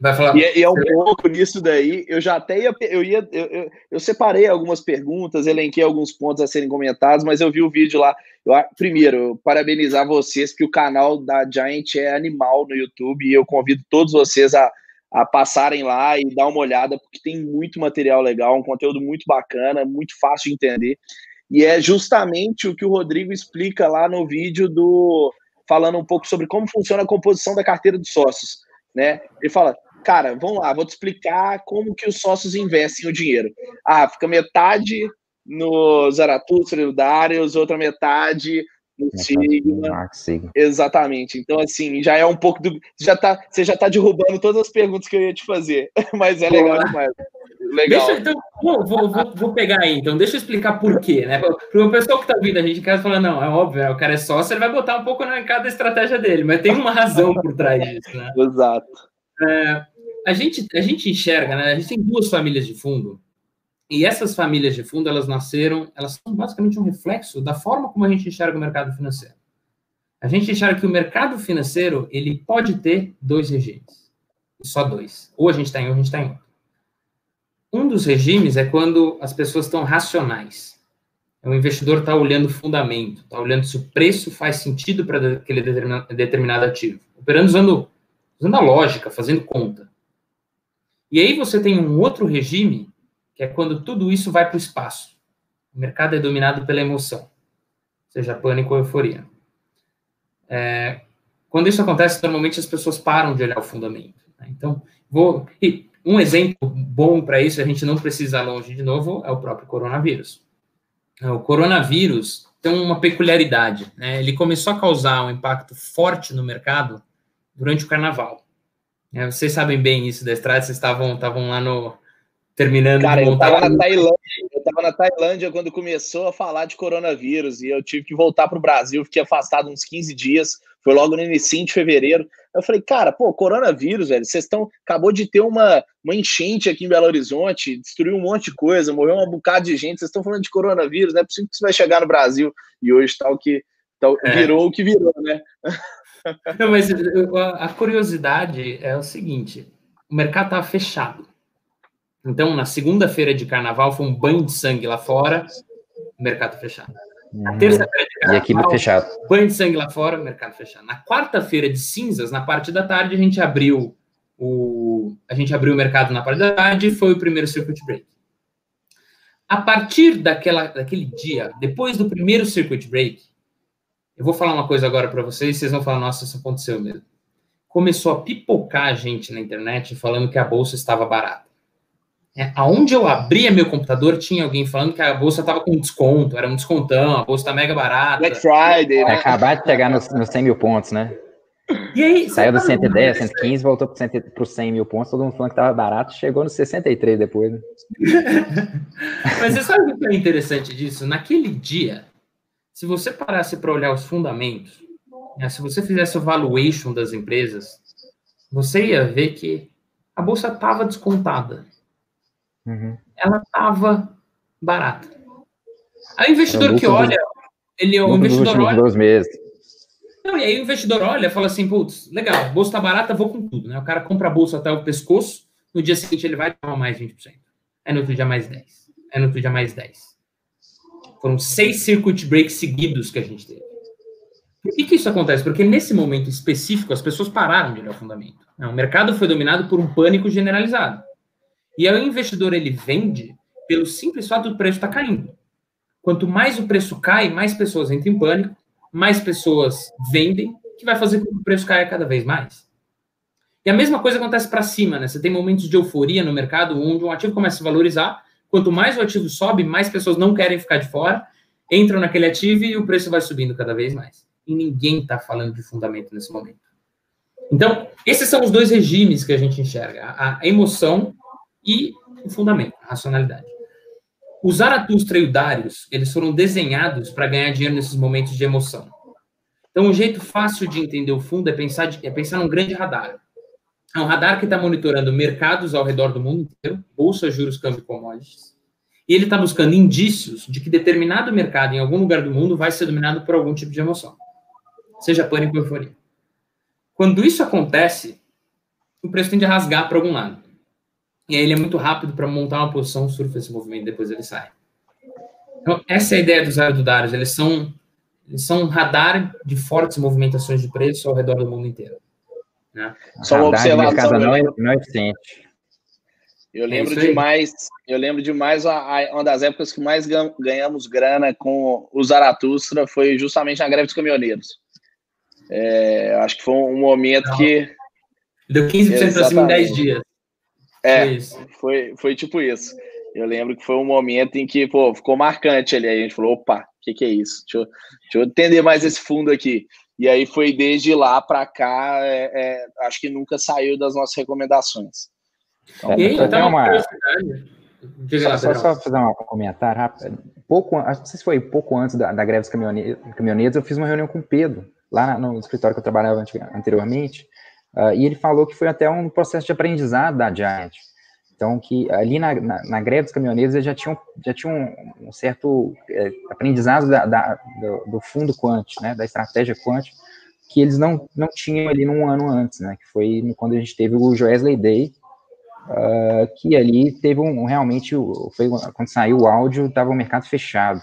vai falar. E, e, é um pouco nisso daí. Eu já até ia, eu ia, eu, eu, eu, separei algumas perguntas, elenquei alguns pontos a serem comentados, mas eu vi o vídeo lá. Eu, primeiro, parabenizar vocês, porque o canal da Giant é animal no YouTube e eu convido todos vocês a a passarem lá e dar uma olhada, porque tem muito material legal, um conteúdo muito bacana, muito fácil de entender. E é justamente o que o Rodrigo explica lá no vídeo do falando um pouco sobre como funciona a composição da carteira de sócios, né? Ele fala: "Cara, vamos lá, vou te explicar como que os sócios investem o dinheiro. Ah, fica metade no Zaratustra, no Darius, outra metade no Sigma. Sigma. Exatamente. Então, assim, já é um pouco do. Já tá, você já está derrubando todas as perguntas que eu ia te fazer. Mas é legal demais. Legal. Deixa, então, vou, vou, vou, pegar aí, então, deixa eu explicar por quê, né? Para o pessoal que está vindo a gente em casa falando, não, é óbvio, né? o cara é sócio, ele vai botar um pouco em cada estratégia dele, mas tem uma razão por trás disso, né? Exato. É, a, gente, a gente enxerga, né? A gente tem duas famílias de fundo e essas famílias de fundo, elas nasceram, elas são basicamente um reflexo da forma como a gente enxerga o mercado financeiro. A gente enxerga que o mercado financeiro, ele pode ter dois regimes. Só dois. Ou a gente está em um, ou a gente está em outro. Um dos regimes é quando as pessoas estão racionais. O investidor está olhando o fundamento, está olhando se o preço faz sentido para aquele determinado ativo. Operando usando, usando a lógica, fazendo conta. E aí você tem um outro regime que é quando tudo isso vai para o espaço. O mercado é dominado pela emoção, seja pânico ou euforia. É, quando isso acontece, normalmente as pessoas param de olhar o fundamento. Né? Então, vou. E um exemplo bom para isso, a gente não precisa ir longe de novo, é o próprio coronavírus. É, o coronavírus tem uma peculiaridade, né? Ele começou a causar um impacto forte no mercado durante o carnaval. É, vocês sabem bem isso da estrada, vocês estavam, estavam lá no. Terminando Cara, de montar. Eu estava na Tailândia, eu estava na Tailândia quando começou a falar de coronavírus e eu tive que voltar para o Brasil, fiquei afastado uns 15 dias, foi logo no início de fevereiro. Eu falei, cara, pô, coronavírus, velho, vocês estão. Acabou de ter uma, uma enchente aqui em Belo Horizonte, destruiu um monte de coisa, morreu um bocado de gente, vocês estão falando de coronavírus, não é possível que isso vai chegar no Brasil. E hoje tal que. Tal, é. Virou o que virou, né? Não, mas a curiosidade é o seguinte: o mercado estava fechado. Então, na segunda-feira de carnaval, foi um banho de sangue lá fora, mercado fechado. Na uhum. terça-feira de carnaval, e aqui fechado. banho de sangue lá fora, mercado fechado. Na quarta-feira de cinzas, na parte da tarde, a gente abriu o a gente abriu o mercado na parte da tarde e foi o primeiro circuit break. A partir daquela, daquele dia, depois do primeiro circuit break, eu vou falar uma coisa agora para vocês, vocês vão falar, nossa, isso aconteceu mesmo. Começou a pipocar a gente na internet falando que a bolsa estava barata. É, aonde eu abria meu computador, tinha alguém falando que a bolsa estava com desconto, era um descontão, a bolsa está mega barata. Black Friday, né? Acabar de chegar nos, nos 100 mil pontos, né? E aí, Saiu dos 110, 115, voltou para os 100 mil pontos, todo mundo falando que estava barato, chegou nos 63 depois. Né? Mas você sabe o que é interessante disso? Naquele dia, se você parasse para olhar os fundamentos, né, se você fizesse o valuation das empresas, você ia ver que a bolsa estava descontada. Uhum. Ela estava barata. Aí o investidor que olha, ele o investidor olha. Dois meses. Não, e aí o investidor olha e fala assim, putz, legal, a bolsa está barata, vou com tudo. Né? O cara compra a bolsa até o pescoço, no dia seguinte ele vai tomar mais 20%. Aí no outro dia mais 10%. Aí no outro dia mais 10%. Foram seis circuit breaks seguidos que a gente teve. Por que, que isso acontece? Porque nesse momento específico as pessoas pararam de olhar o fundamento. O mercado foi dominado por um pânico generalizado. E aí o investidor ele vende pelo simples fato do preço estar tá caindo. Quanto mais o preço cai, mais pessoas entram em pânico, mais pessoas vendem, que vai fazer com que o preço caia cada vez mais. E a mesma coisa acontece para cima, né? Você tem momentos de euforia no mercado onde um ativo começa a se valorizar Quanto mais o ativo sobe, mais pessoas não querem ficar de fora, entram naquele ativo e o preço vai subindo cada vez mais. E ninguém está falando de fundamento nesse momento. Então, esses são os dois regimes que a gente enxerga: a emoção e o fundamento, a racionalidade. Os Zaratustra e o Darius, eles foram desenhados para ganhar dinheiro nesses momentos de emoção. Então, um jeito fácil de entender o fundo é pensar, de, é pensar num grande radar. É um radar que está monitorando mercados ao redor do mundo inteiro, bolsa, juros, câmbio e commodities. E ele está buscando indícios de que determinado mercado em algum lugar do mundo vai ser dominado por algum tipo de emoção, seja pânico ou euforia. Quando isso acontece, o preço tende a rasgar para algum lado. E aí ele é muito rápido para montar uma posição, surfa esse movimento e depois ele sai. Então, essa é a ideia dos aerodários. Eles são, eles são um radar de fortes movimentações de preço ao redor do mundo inteiro. Né? Só uma observação. Não é, não é eficiente. Eu é lembro é demais, eu lembro demais a, a, uma das épocas que mais ganhamos grana com o Zaratustra foi justamente na greve dos caminhoneiros. É, acho que foi um momento não. que. Deu 15% para cima em 10 dias. É, foi, foi, tipo isso. Eu lembro que foi um momento em que pô, ficou marcante ali. A gente falou: opa, o que, que é isso? Deixa eu, deixa eu entender mais esse fundo aqui. E aí foi desde lá para cá, é, é, acho que nunca saiu das nossas recomendações. Então, e então uma Só, só, só, fazer um comentário rápido. Pouco, não sei se foi pouco antes da, da greve dos caminhoneiros, eu fiz uma reunião com o Pedro, lá no escritório que eu trabalhava anteriormente, uh, e ele falou que foi até um processo de aprendizado da Giant. Então, que ali na, na, na greve dos caminhoneiros eles já tinham, já tinham um, certo é, aprendizado da, da, do, do, fundo quant, né, da estratégia quant, que eles não, não tinham ali num ano antes, né, que foi quando a gente teve o Joesley Day, uh, que ali teve um, realmente, foi, quando saiu o áudio, estava o mercado fechado.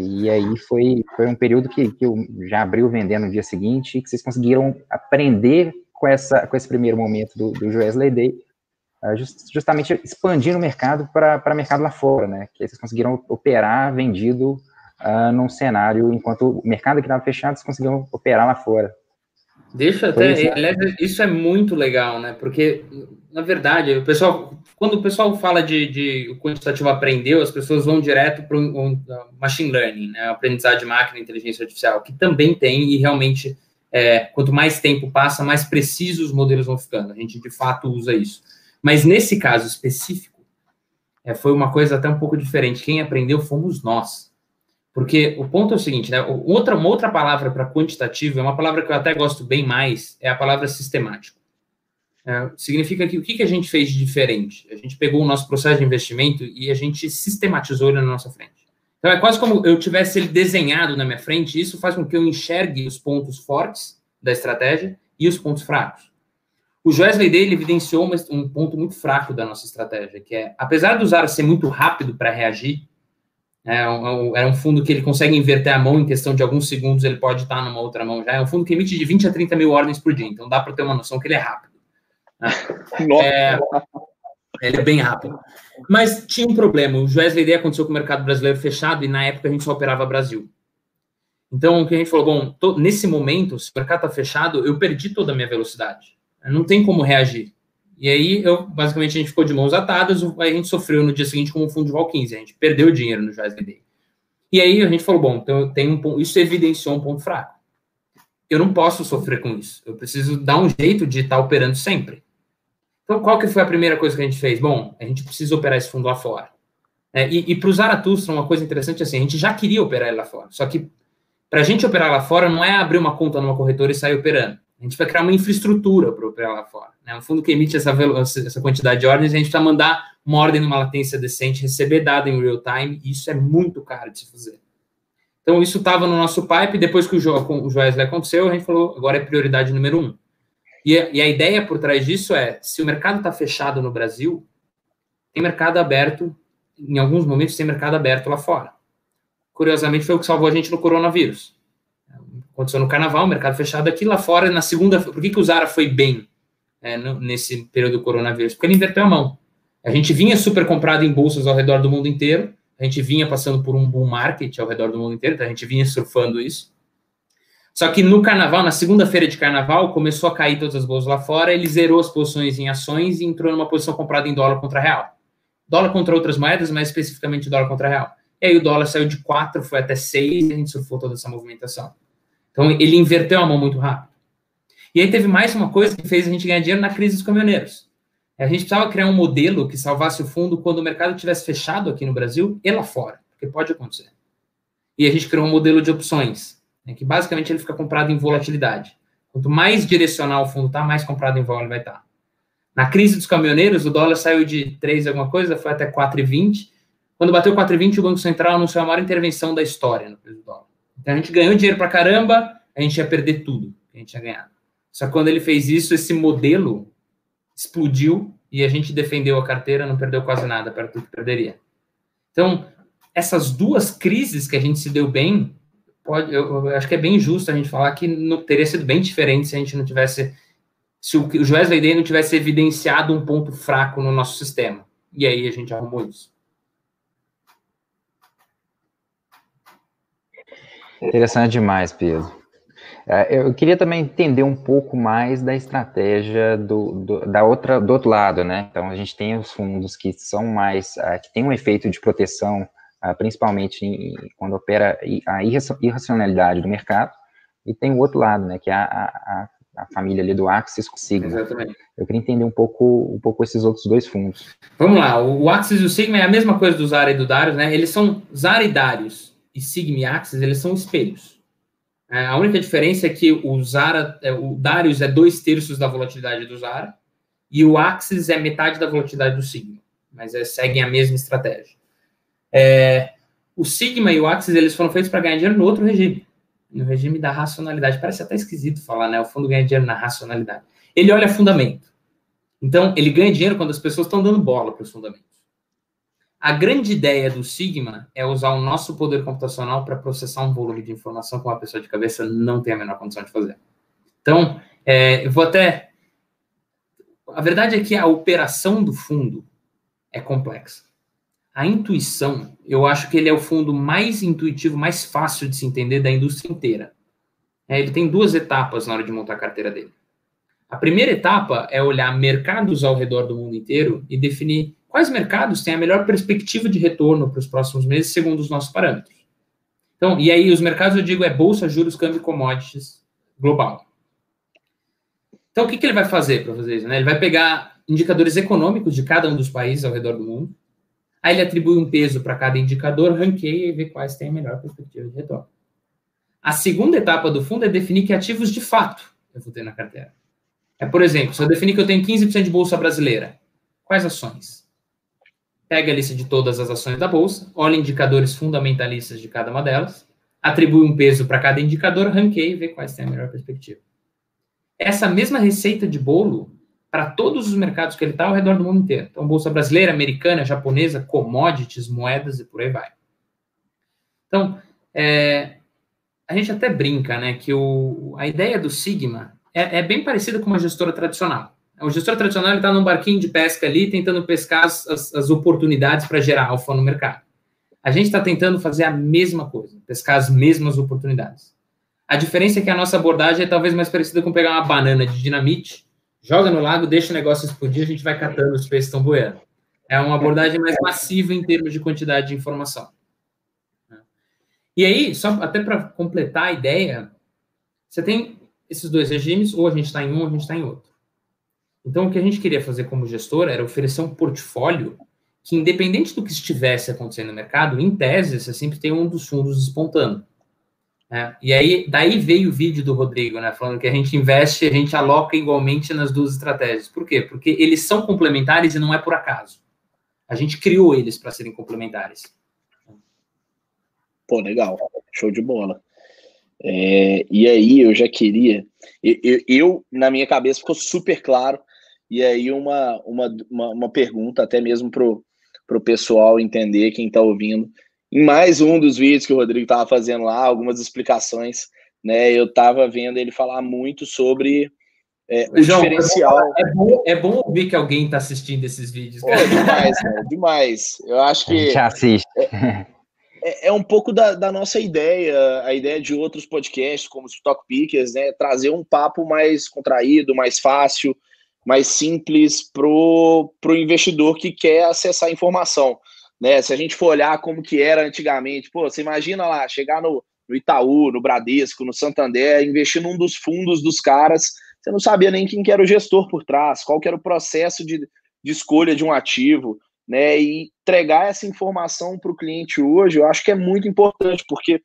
E aí foi, foi um período que, que eu já abriu vendendo no dia seguinte, que vocês conseguiram aprender com, essa, com esse primeiro momento do, do Joesley Day, uh, just, justamente expandindo o mercado para mercado lá fora, né? Que vocês conseguiram operar vendido uh, num cenário, enquanto o mercado que estava fechado, vocês conseguiram operar lá fora. Deixa até, isso, aliás, isso é muito legal, né? Porque, na verdade, o pessoal, quando o pessoal fala de, de o quantitativo aprendeu, as pessoas vão direto para o machine learning, né? Aprendizado de máquina, inteligência artificial, que também tem e realmente, é, quanto mais tempo passa, mais precisos os modelos vão ficando. A gente, de fato, usa isso. Mas nesse caso específico, é, foi uma coisa até um pouco diferente. Quem aprendeu fomos nós. Porque o ponto é o seguinte, né? Outra, uma outra palavra para quantitativo, é uma palavra que eu até gosto bem mais, é a palavra sistemático. É, significa que o que, que a gente fez de diferente? A gente pegou o nosso processo de investimento e a gente sistematizou ele na nossa frente. Então é quase como eu tivesse ele desenhado na minha frente, isso faz com que eu enxergue os pontos fortes da estratégia e os pontos fracos. O Joesley dele evidenciou um ponto muito fraco da nossa estratégia, que é, apesar do Zara ser muito rápido para reagir, é um, é um fundo que ele consegue inverter a mão em questão de alguns segundos, ele pode estar numa outra mão já. É um fundo que emite de 20 a 30 mil ordens por dia, então dá para ter uma noção que ele é rápido. É, ele é bem rápido. Mas tinha um problema. O Joesley Day aconteceu com o mercado brasileiro fechado e na época a gente só operava Brasil. Então, o que a gente falou, bom, tô, nesse momento, se o mercado está fechado, eu perdi toda a minha velocidade. Não tem como reagir. E aí, eu, basicamente, a gente ficou de mãos atadas, a gente sofreu no dia seguinte com o fundo de vol 15, a gente perdeu dinheiro no Joyce Day. E aí a gente falou, bom, então tem um isso evidenciou um ponto fraco. Eu não posso sofrer com isso. Eu preciso dar um jeito de estar operando sempre. Então, qual que foi a primeira coisa que a gente fez? Bom, a gente precisa operar esse fundo lá fora. É, e, e para o Zaratustra, uma coisa interessante é assim, a gente já queria operar ele lá fora. Só que para a gente operar lá fora não é abrir uma conta numa corretora e sair operando. A gente vai criar uma infraestrutura para lá fora. Né? Um fundo que emite essa, essa quantidade de ordens, a gente precisa mandar uma ordem numa latência decente, receber dado em real time, e isso é muito caro de se fazer. Então, isso estava no nosso pipe, depois que o, jo, o Joesley aconteceu, a gente falou, agora é prioridade número um. E, e a ideia por trás disso é, se o mercado está fechado no Brasil, tem mercado aberto, em alguns momentos tem mercado aberto lá fora. Curiosamente, foi o que salvou a gente no coronavírus aconteceu no carnaval, mercado fechado aqui, lá fora, na segunda. Por que, que o Zara foi bem é, no, nesse período do coronavírus? Porque ele inverteu a mão. A gente vinha super comprado em bolsas ao redor do mundo inteiro, a gente vinha passando por um bull market ao redor do mundo inteiro, então a gente vinha surfando isso. Só que no carnaval, na segunda-feira de carnaval, começou a cair todas as bolsas lá fora, ele zerou as posições em ações e entrou numa posição comprada em dólar contra real. Dólar contra outras moedas, mas especificamente dólar contra real. E aí o dólar saiu de 4, foi até 6 e a gente surfou toda essa movimentação. Então, ele inverteu a mão muito rápido. E aí teve mais uma coisa que fez a gente ganhar dinheiro na crise dos caminhoneiros. A gente precisava criar um modelo que salvasse o fundo quando o mercado tivesse fechado aqui no Brasil e lá fora, porque pode acontecer. E a gente criou um modelo de opções, né, que basicamente ele fica comprado em volatilidade. Quanto mais direcional o fundo está, mais comprado em vol ele vai estar. Tá. Na crise dos caminhoneiros, o dólar saiu de 3 alguma coisa, foi até 4,20. Quando bateu 4,20, o Banco Central anunciou a maior intervenção da história no preço do dólar. Então a gente ganhou dinheiro para caramba, a gente ia perder tudo que a gente tinha ganhado. Só que quando ele fez isso, esse modelo explodiu e a gente defendeu a carteira, não perdeu quase nada perto do que perderia. Então, essas duas crises que a gente se deu bem, pode, eu, eu acho que é bem justo a gente falar que não, teria sido bem diferente se a gente não tivesse, se o, o Wesley Day não tivesse evidenciado um ponto fraco no nosso sistema. E aí a gente arrumou isso. Interessante demais, Pedro. É, eu queria também entender um pouco mais da estratégia do, do, da outra, do outro lado, né? Então, a gente tem os fundos que são mais, uh, que têm um efeito de proteção, uh, principalmente em, quando opera a irracionalidade do mercado, e tem o outro lado, né? Que é a, a, a família ali do Axis com Sigma. Exatamente. Eu queria entender um pouco, um pouco esses outros dois fundos. Vamos lá, o Axis e o Sigma é a mesma coisa do Zara e do Darius, né? Eles são Zara e Darius e Sigma Axis, eles são espelhos. É, a única diferença é que o Zara, é, o Darius é dois terços da volatilidade do Zara e o Axis é metade da volatilidade do Sigma, mas é, seguem a mesma estratégia. É, o Sigma e o Axis eles foram feitos para ganhar dinheiro no outro regime, no regime da racionalidade. Parece até esquisito falar, né? O fundo ganha dinheiro na racionalidade. Ele olha fundamento. Então, ele ganha dinheiro quando as pessoas estão dando bola para os fundamentos. A grande ideia do Sigma é usar o nosso poder computacional para processar um volume de informação que uma pessoa de cabeça não tem a menor condição de fazer. Então, é, eu vou até. a verdade é que a operação do fundo é complexa. A intuição, eu acho que ele é o fundo mais intuitivo, mais fácil de se entender da indústria inteira. É, ele tem duas etapas na hora de montar a carteira dele. A primeira etapa é olhar mercados ao redor do mundo inteiro e definir quais mercados têm a melhor perspectiva de retorno para os próximos meses, segundo os nossos parâmetros. Então, e aí os mercados eu digo é bolsa, juros, câmbio, commodities global. Então, o que, que ele vai fazer para fazer isso? Né? Ele vai pegar indicadores econômicos de cada um dos países ao redor do mundo, aí ele atribui um peso para cada indicador, ranqueia e vê quais têm a melhor perspectiva de retorno. A segunda etapa do fundo é definir que ativos de fato eu vou ter na carteira. É, por exemplo, se eu definir que eu tenho 15% de bolsa brasileira, quais ações? Pega a lista de todas as ações da bolsa, olha indicadores fundamentalistas de cada uma delas, atribui um peso para cada indicador, ranqueia e vê quais têm a melhor perspectiva. Essa mesma receita de bolo para todos os mercados que ele está ao redor do mundo inteiro. Então, bolsa brasileira, americana, japonesa, commodities, moedas e por aí vai. Então, é, a gente até brinca, né, que o, a ideia do Sigma é, é bem parecida com uma gestora tradicional. O gestor tradicional está num barquinho de pesca ali, tentando pescar as, as, as oportunidades para gerar alfa no mercado. A gente está tentando fazer a mesma coisa, pescar as mesmas oportunidades. A diferença é que a nossa abordagem é talvez mais parecida com pegar uma banana de dinamite, joga no lago, deixa o negócio explodir, a gente vai catando os peixes estão boiando. É uma abordagem mais massiva em termos de quantidade de informação. E aí, só até para completar a ideia, você tem esses dois regimes, ou a gente está em um, ou a gente está em outro. Então, o que a gente queria fazer como gestor era oferecer um portfólio que, independente do que estivesse acontecendo no mercado, em tese, você sempre tem um dos fundos despontando. Né? E aí, daí veio o vídeo do Rodrigo, né, falando que a gente investe, a gente aloca igualmente nas duas estratégias. Por quê? Porque eles são complementares e não é por acaso. A gente criou eles para serem complementares. Pô, legal. Show de bola. É, e aí eu já queria, eu, eu, na minha cabeça ficou super claro, e aí uma, uma, uma, uma pergunta até mesmo pro, pro pessoal entender, quem está ouvindo, em mais um dos vídeos que o Rodrigo estava fazendo lá, algumas explicações, né, eu estava vendo ele falar muito sobre é, o João, diferencial. É bom, é bom, ouvir que alguém está assistindo esses vídeos. Pô, demais, né, demais. Eu acho que. A gente assiste. É, é, é, um pouco da, da, nossa ideia, a ideia de outros podcasts, como os Talk Pickers, né? Trazer um papo mais contraído, mais fácil, mais simples pro, pro investidor que quer acessar informação. Né? Se a gente for olhar como que era antigamente, pô, você imagina lá, chegar no, no Itaú, no Bradesco, no Santander, investir num dos fundos dos caras, você não sabia nem quem que era o gestor por trás, qual que era o processo de, de escolha de um ativo né? E entregar essa informação para o cliente hoje, eu acho que é muito importante, porque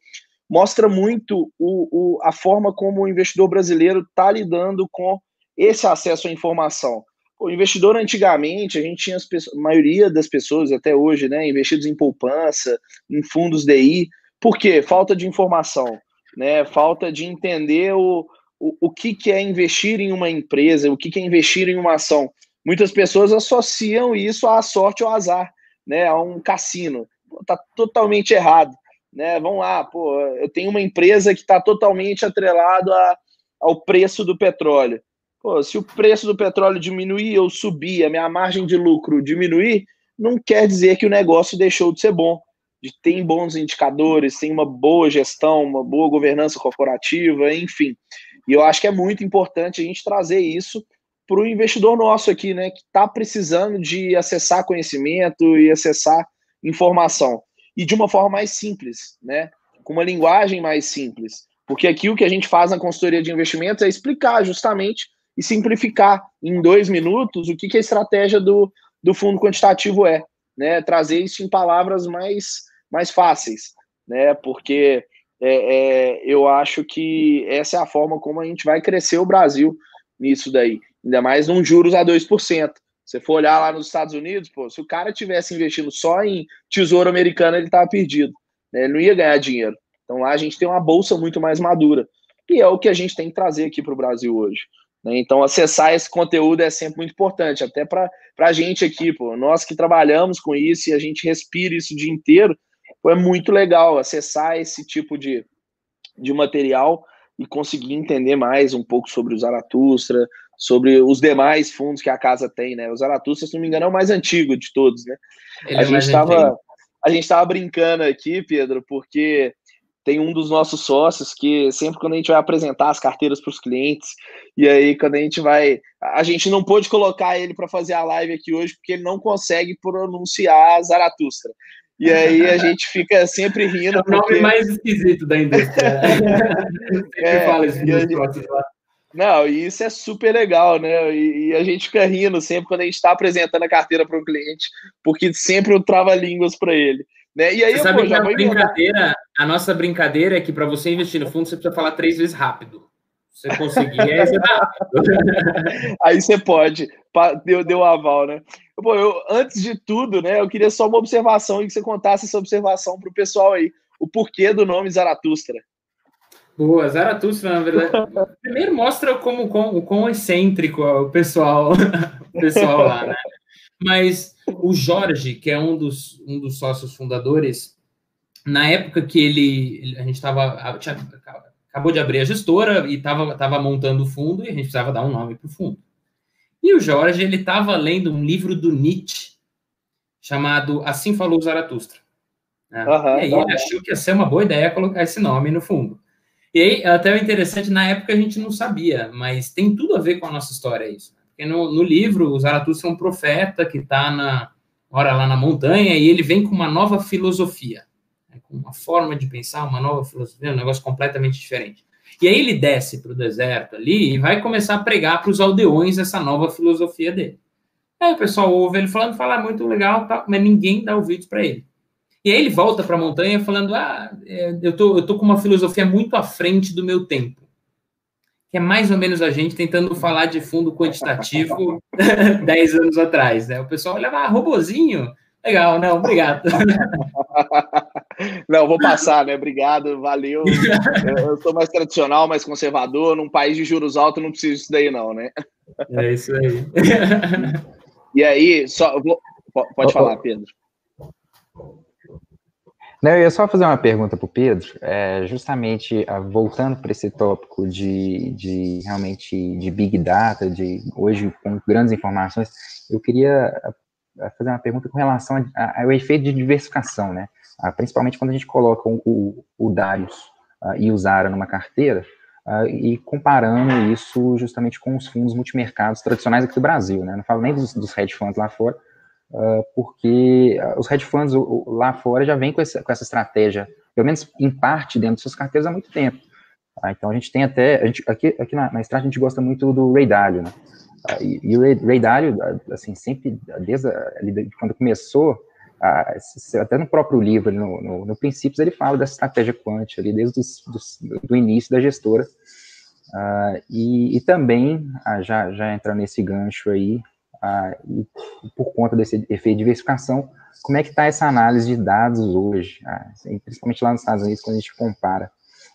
mostra muito o, o, a forma como o investidor brasileiro está lidando com esse acesso à informação. O investidor antigamente, a gente tinha a maioria das pessoas até hoje, né, investidos em poupança, em fundos DI, por quê? Falta de informação, né? Falta de entender o, o, o que, que é investir em uma empresa, o que, que é investir em uma ação muitas pessoas associam isso à sorte ou azar, né, a um cassino. Está totalmente errado, né? Vamos lá, pô, eu tenho uma empresa que está totalmente atrelado a, ao preço do petróleo. Pô, se o preço do petróleo diminuir ou subir, a minha margem de lucro diminuir, não quer dizer que o negócio deixou de ser bom. De tem bons indicadores, tem uma boa gestão, uma boa governança corporativa, enfim. E eu acho que é muito importante a gente trazer isso para o investidor nosso aqui, né, que está precisando de acessar conhecimento e acessar informação. E de uma forma mais simples, né, com uma linguagem mais simples. Porque aqui o que a gente faz na consultoria de investimentos é explicar justamente e simplificar em dois minutos o que, que a estratégia do, do fundo quantitativo é. Né, trazer isso em palavras mais, mais fáceis. Né, porque é, é, eu acho que essa é a forma como a gente vai crescer o Brasil nisso daí. Ainda mais num juros a 2%. Você for olhar lá nos Estados Unidos, pô, se o cara tivesse investindo só em tesouro americano, ele estava perdido. Né? Ele não ia ganhar dinheiro. Então lá a gente tem uma bolsa muito mais madura. E é o que a gente tem que trazer aqui para o Brasil hoje. Né? Então, acessar esse conteúdo é sempre muito importante, até para a gente aqui, pô, nós que trabalhamos com isso e a gente respira isso o dia inteiro, pô, é muito legal acessar esse tipo de, de material e conseguir entender mais um pouco sobre o Zaratustra, sobre os demais fundos que a casa tem, né? O Zaratustra, se não me engano, é o mais antigo de todos, né? Ele a é gente estava a gente estava brincando aqui, Pedro, porque tem um dos nossos sócios que sempre quando a gente vai apresentar as carteiras para os clientes, e aí quando a gente vai. A gente não pôde colocar ele para fazer a live aqui hoje, porque ele não consegue pronunciar Zaratustra. E aí a gente fica sempre rindo. É o nome porque... mais esquisito da indústria. sempre é, fala isso gente... Não, e isso é super legal, né? E, e, a gente fica rindo sempre quando a gente está apresentando a carteira para o cliente, porque sempre eu trava línguas para ele. Né? E aí, você sabe que a brincadeira, a nossa brincadeira é que para você investir no fundo, você precisa falar três vezes rápido. Se você conseguir, aí você dá. aí você pode. Deu, deu um aval, né? Bom, eu, antes de tudo, né, eu queria só uma observação e que você contasse essa observação para o pessoal aí. O porquê do nome Zaratustra. Boa, Zaratustra, na verdade. Primeiro mostra como, como, como excêntrico é o pessoal, o pessoal lá, né? Mas o Jorge, que é um dos, um dos sócios fundadores, na época que ele. A gente estava. Acabou de abrir a gestora e estava tava montando o fundo e a gente precisava dar um nome para o fundo. E o Jorge, ele estava lendo um livro do Nietzsche chamado Assim Falou Zaratustra. Né? Uhum, e aí ele achou que ia ser uma boa ideia colocar esse nome no fundo. E aí, até o interessante, na época a gente não sabia, mas tem tudo a ver com a nossa história isso. Porque no, no livro, o Zaratustra é um profeta que está na hora lá na montanha e ele vem com uma nova filosofia, né, uma forma de pensar, uma nova filosofia, um negócio completamente diferente. E aí ele desce para o deserto ali e vai começar a pregar para os aldeões essa nova filosofia dele. Aí o pessoal ouve ele falando, fala, ah, muito legal, tá, mas ninguém dá ouvidos para ele. E aí ele volta para a montanha falando, ah, é, eu tô, eu tô com uma filosofia muito à frente do meu tempo que é mais ou menos a gente tentando falar de fundo quantitativo 10 anos atrás, né? O pessoal olha, ah, robozinho, legal, não, obrigado. Não, vou passar, né? Obrigado, valeu. Eu sou mais tradicional, mais conservador. Num país de juros altos, não preciso disso daí, não, né? É isso aí. E aí, só. Vou, pode falar, Pedro. Não, eu ia só fazer uma pergunta para o Pedro, é, justamente uh, voltando para esse tópico de, de realmente de Big Data, de hoje com grandes informações, eu queria uh, fazer uma pergunta com relação ao efeito de diversificação, né? Uh, principalmente quando a gente coloca o, o, Darius e o Zara numa carteira, e comparando isso justamente com os fundos multimercados tradicionais aqui do Brasil, né? Não falo nem dos, dos hedge funds lá fora, porque ah, os hedge funds lá fora já vêm com, com, essa estratégia, pelo menos em parte dentro de suas carteiras há muito tempo. Então a gente tem até, a gente, aqui, aqui na, na a gente gosta muito do Ray Dalio, né? E, e, o Ray, Ray Dalio, assim, sempre, desde a, quando começou, até no próprio livro, no, no, no Princípios, ele fala dessa estratégia quant ali, desde os, dos, do início da gestora. Uh, e, e, também, uh, já, já entrando nesse gancho aí, ah, e por conta desse efeito de diversificação, como é que está essa análise de dados hoje? Principalmente lá nos Estados Unidos, quando a gente compara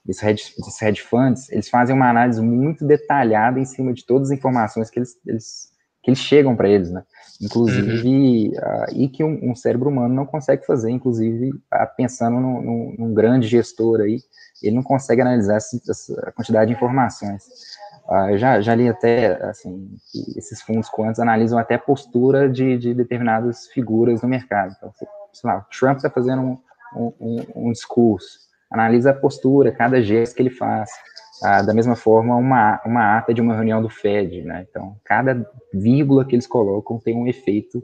esses hedge, esses hedge funds, eles fazem uma análise muito detalhada em cima de todas as informações que eles, eles eles chegam para eles, né? Inclusive, uhum. uh, e que um, um, cérebro humano não consegue fazer, inclusive, uh, pensando no, no, num grande gestor aí, ele não consegue analisar essa, essa quantidade de informações. Uh, eu já, já li até, assim, esses fundos quantos analisam até a postura de, de determinadas figuras no mercado. Então, sei lá, o Trump está fazendo um, um, um, discurso, analisa a postura, cada gesto que ele faz. Uh, da mesma forma, uma, uma ata de uma reunião do Fed, né? Então, cada vírgula que eles colocam tem um efeito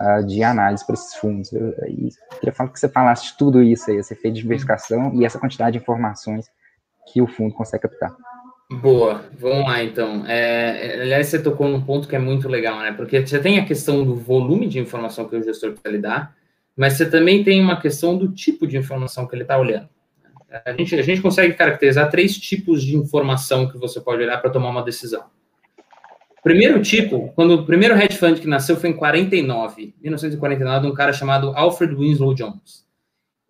uh, de análise para esses fundos. Eu, eu queria falar que você falasse tudo isso aí, esse efeito de diversificação e essa quantidade de informações que o fundo consegue captar. Boa, vamos lá então. É, aliás, você tocou num ponto que é muito legal, né? Porque você tem a questão do volume de informação que o gestor precisa lidar, mas você também tem uma questão do tipo de informação que ele está olhando. A gente, a gente consegue caracterizar três tipos de informação que você pode olhar para tomar uma decisão. Primeiro tipo, quando o primeiro hedge fund que nasceu foi em 49, 1949, de um cara chamado Alfred Winslow Jones.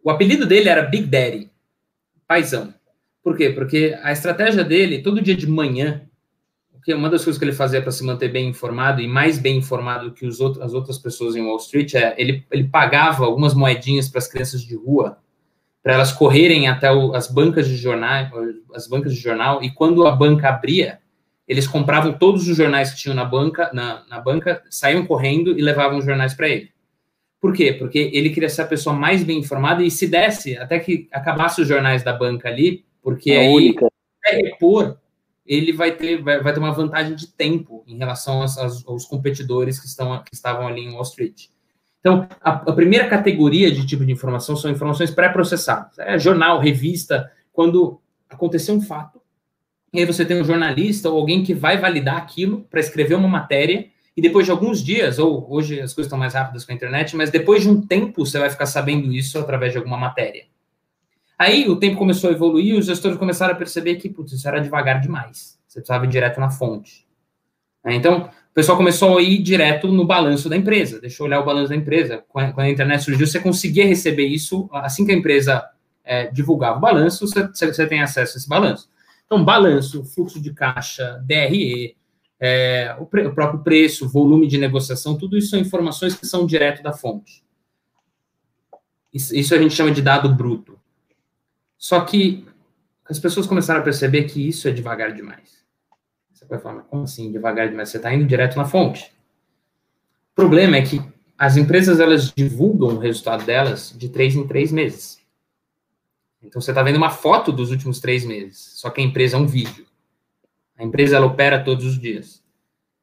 O apelido dele era Big Daddy, paizão. Por quê? Porque a estratégia dele, todo dia de manhã, que uma das coisas que ele fazia para se manter bem informado e mais bem informado que os outros, as outras pessoas em Wall Street é ele, ele pagava algumas moedinhas para as crianças de rua para elas correrem até o, as bancas de jornal, as bancas de jornal e quando a banca abria, eles compravam todos os jornais que tinham na banca, na, na banca, saíam correndo e levavam os jornais para ele. Por quê? Porque ele queria ser a pessoa mais bem informada e se desse, até que acabasse os jornais da banca ali, porque a aí, única. repor, ele vai ter, vai, vai, ter uma vantagem de tempo em relação aos, aos competidores que, estão, que estavam ali em Wall Street. Então, a, a primeira categoria de tipo de informação são informações pré-processadas. É jornal, revista, quando aconteceu um fato, e aí você tem um jornalista ou alguém que vai validar aquilo para escrever uma matéria, e depois de alguns dias, ou hoje as coisas estão mais rápidas com a internet, mas depois de um tempo você vai ficar sabendo isso através de alguma matéria. Aí o tempo começou a evoluir, os gestores começaram a perceber que, putz, isso era devagar demais. Você precisava ir direto na fonte. Então, o pessoal começou a ir direto no balanço da empresa. Deixa eu olhar o balanço da empresa. Quando a internet surgiu, você conseguia receber isso assim que a empresa é, divulgava o balanço, você, você tem acesso a esse balanço. Então, balanço, fluxo de caixa, DRE, é, o, pre, o, próprio preço, volume de negociação, tudo isso são informações que são direto da fonte. Isso, isso a gente chama de dado bruto. Só que as pessoas começaram a perceber que isso é devagar demais. Vai falar, como assim devagar demais? Você está indo direto na fonte. O problema é que as empresas elas divulgam o resultado delas de três em três meses. Então você está vendo uma foto dos últimos três meses, só que a empresa é um vídeo. A empresa ela opera todos os dias.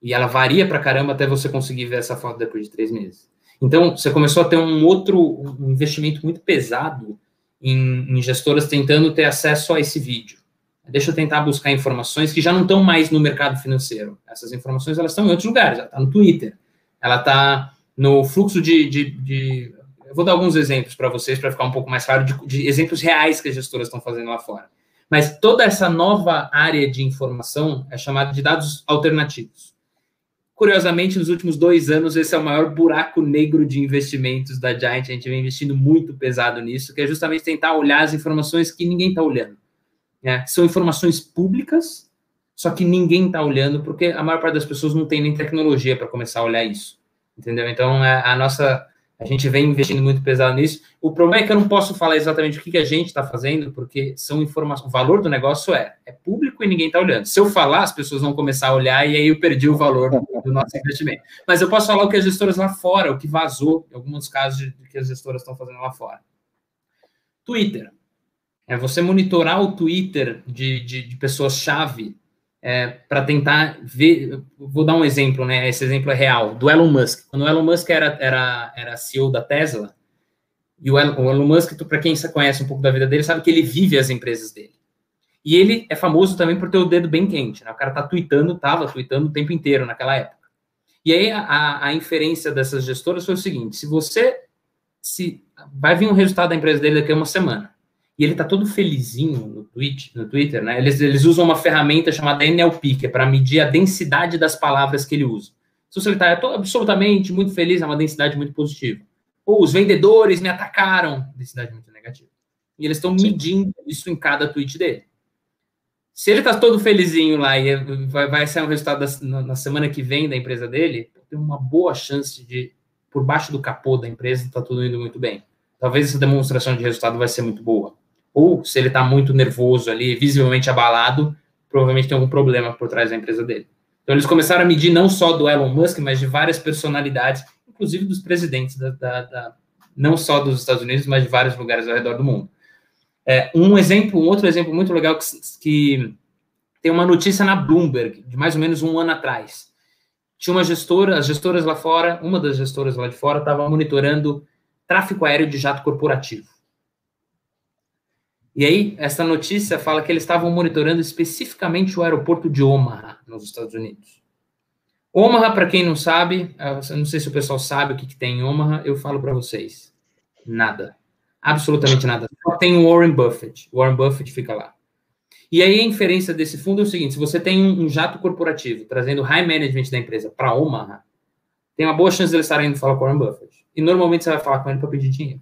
E ela varia para caramba até você conseguir ver essa foto depois de três meses. Então você começou a ter um outro um investimento muito pesado em, em gestoras tentando ter acesso a esse vídeo. Deixa eu tentar buscar informações que já não estão mais no mercado financeiro. Essas informações elas estão em outros lugares. Ela está no Twitter, ela está no fluxo de, de, de eu vou dar alguns exemplos para vocês, para ficar um pouco mais claro, de, de, exemplos reais que as gestoras estão fazendo lá fora. Mas toda essa nova área de informação é chamada de dados alternativos. Curiosamente, nos últimos dois anos, esse é o maior buraco negro de investimentos da Giant. A gente vem investindo muito pesado nisso, que é justamente tentar olhar as informações que ninguém está olhando. Né? São informações públicas, só que ninguém está olhando, porque a maior parte das pessoas não tem nem tecnologia para começar a olhar isso. Entendeu? Então, a, a nossa a gente vem investindo muito pesado nisso. O problema é que eu não posso falar exatamente o que, que a gente está fazendo, porque são informações. O valor do negócio é, é público e ninguém está olhando. Se eu falar, as pessoas vão começar a olhar e aí eu perdi o valor do nosso investimento. Mas eu posso falar o que as gestoras lá fora, o que vazou, em alguns casos de, de que as gestoras estão fazendo lá fora. Twitter. É você monitorar o Twitter de, de, de pessoas-chave é, para tentar ver. Vou dar um exemplo, né? Esse exemplo é real, do Elon Musk. Quando o Elon Musk era, era, era CEO da Tesla, e o Elon, o Elon Musk, para quem conhece um pouco da vida dele, sabe que ele vive as empresas dele. E ele é famoso também por ter o dedo bem quente, né? O cara tá tweetando, tava tweetando o tempo inteiro naquela época. E aí a, a inferência dessas gestoras foi o seguinte: se você se vai vir um resultado da empresa dele daqui a uma semana, e ele tá todo felizinho no, Twitch, no Twitter, né? Eles, eles usam uma ferramenta chamada NLP, que é para medir a densidade das palavras que ele usa. Se você está absolutamente muito feliz, é uma densidade muito positiva. Ou os vendedores me atacaram, densidade muito negativa. E eles estão medindo isso em cada tweet dele. Se ele está todo felizinho lá e vai, vai sair um resultado da, na, na, semana que vem da empresa dele, tem uma boa chance de, por baixo do capô da empresa, está tudo indo muito bem. Talvez essa demonstração de resultado vai ser muito boa ou se ele está muito nervoso ali, visivelmente abalado, provavelmente tem algum problema por trás da empresa dele. Então eles começaram a medir não só do Elon Musk, mas de várias personalidades, inclusive dos presidentes, da, da, da não só dos Estados Unidos, mas de vários lugares ao redor do mundo. É, um exemplo, um outro exemplo muito legal que, que tem uma notícia na Bloomberg, de mais ou menos um ano atrás. Tinha uma gestora, as gestoras lá fora, uma das gestoras lá de fora estava monitorando tráfego aéreo de jato corporativo. E aí, essa notícia fala que eles estavam monitorando especificamente o aeroporto de Omaha, nos Estados Unidos. Omaha, para quem não sabe, eu não sei se o pessoal sabe o que, que tem em Omaha, eu falo para vocês. Nada. Absolutamente nada. Só tem o Warren Buffett. O Warren Buffett fica lá. E aí a inferência desse fundo é o seguinte: se você tem um, jato corporativo trazendo high management da empresa para Omaha, tem uma boa chance de eles estarem indo falar com o Warren Buffett. E normalmente você vai falar com ele para pedir dinheiro.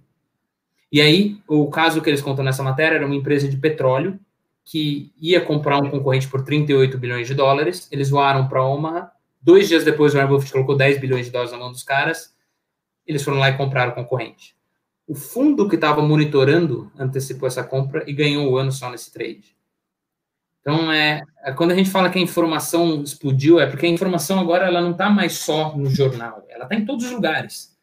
E aí, o caso que eles contam nessa matéria era uma empresa de petróleo que ia comprar um concorrente por 38 bilhões de dólares. Eles voaram para Omaha. Dois dias depois, o Warren Buffett colocou 10 bilhões de dólares na mão dos caras. Eles foram lá e compraram o concorrente. O fundo que estava monitorando antecipou essa compra e ganhou o ano só nesse trade. Então, é, é, quando a gente fala que a informação explodiu, é porque a informação agora ela não está mais só no jornal, ela está em todos os lugares.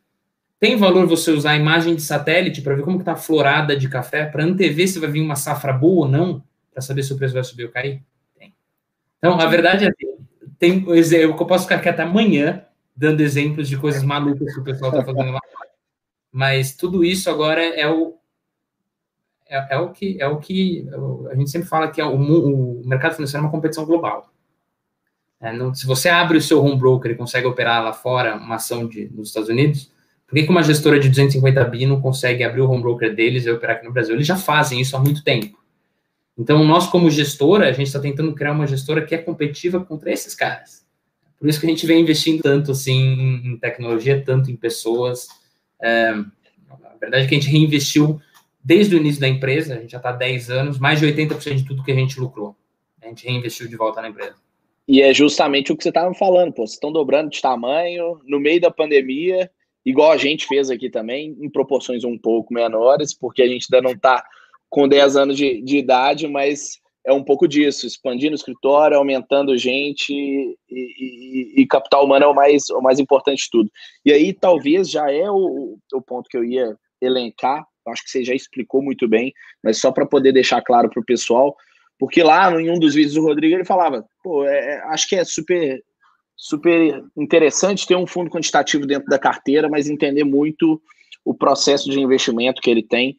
Tem valor você usar a imagem de satélite para ver como está a florada de café, para antever se vai vir uma safra boa ou não, para saber se o preço vai subir ou cair? Tem. Então, a verdade é que tem, eu posso ficar aqui até amanhã dando exemplos de coisas malucas que o pessoal está fazendo lá. Mas tudo isso agora é o, é, é, o que é o que a gente sempre fala que é o, o mercado financeiro é uma competição global. É, não, se você abre o seu home broker e consegue operar lá fora uma ação de, nos Estados Unidos, por que, uma gestora de 250 bi não consegue abrir o home broker deles e operar aqui no Brasil? Eles já fazem isso há muito tempo. Então, nós, como gestora, a gente está tentando criar uma gestora que é competitiva contra esses caras. Por isso que a gente vem investindo tanto assim em tecnologia, tanto em pessoas. É, a verdade é que a gente reinvestiu desde o início da empresa, a gente já está há 10 anos, mais de 80% de tudo que a gente lucrou. A gente reinvestiu de volta na empresa. E é justamente o que você estava falando, pô. Vocês estão dobrando de tamanho no meio da pandemia, igual a gente fez aqui também, em proporções um pouco menores, porque a gente ainda não está com 10 anos de, de idade, mas é um pouco disso, expandindo o escritório, aumentando gente e, e, e, capital humano é o mais, o mais importante de tudo. E aí talvez já é o, o ponto que eu ia elencar acho que você já explicou muito bem, mas só para poder deixar claro para o pessoal, porque lá em um dos vídeos do Rodrigo ele falava, pô, é, é, acho que é super super interessante ter um fundo quantitativo dentro da carteira, mas entender muito o processo de investimento que ele tem.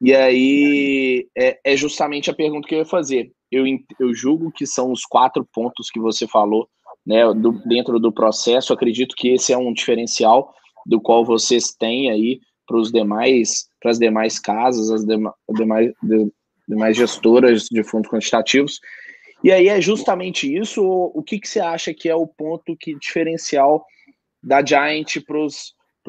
E aí é, é justamente a pergunta que eu ia fazer. Eu, eu julgo que são os quatro pontos que você falou né, do, dentro do processo. acredito que esse é um diferencial do qual vocês têm aí para os demais, para as demais casas, as dema, demais, de, demais gestoras de fundos quantitativos. E aí é justamente isso. O que, que você acha que é o ponto que diferencial da Giant para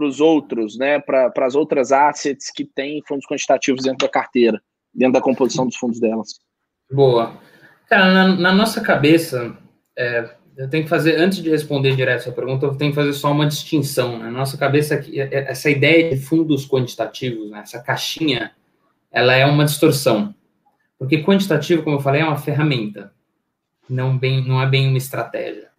os outros, né? Para as outras assets que têm fundos quantitativos dentro da carteira, dentro da composição dos fundos delas. Boa. Cara, na, na nossa cabeça, é, eu tenho que fazer, antes de responder direto essa pergunta, eu tenho que fazer só uma distinção. Né? Na nossa cabeça, é, é, essa ideia de fundos quantitativos, né? essa caixinha, ela é uma distorção. Porque quantitativo, como eu falei, é uma ferramenta, não, bem, não é bem uma estratégia.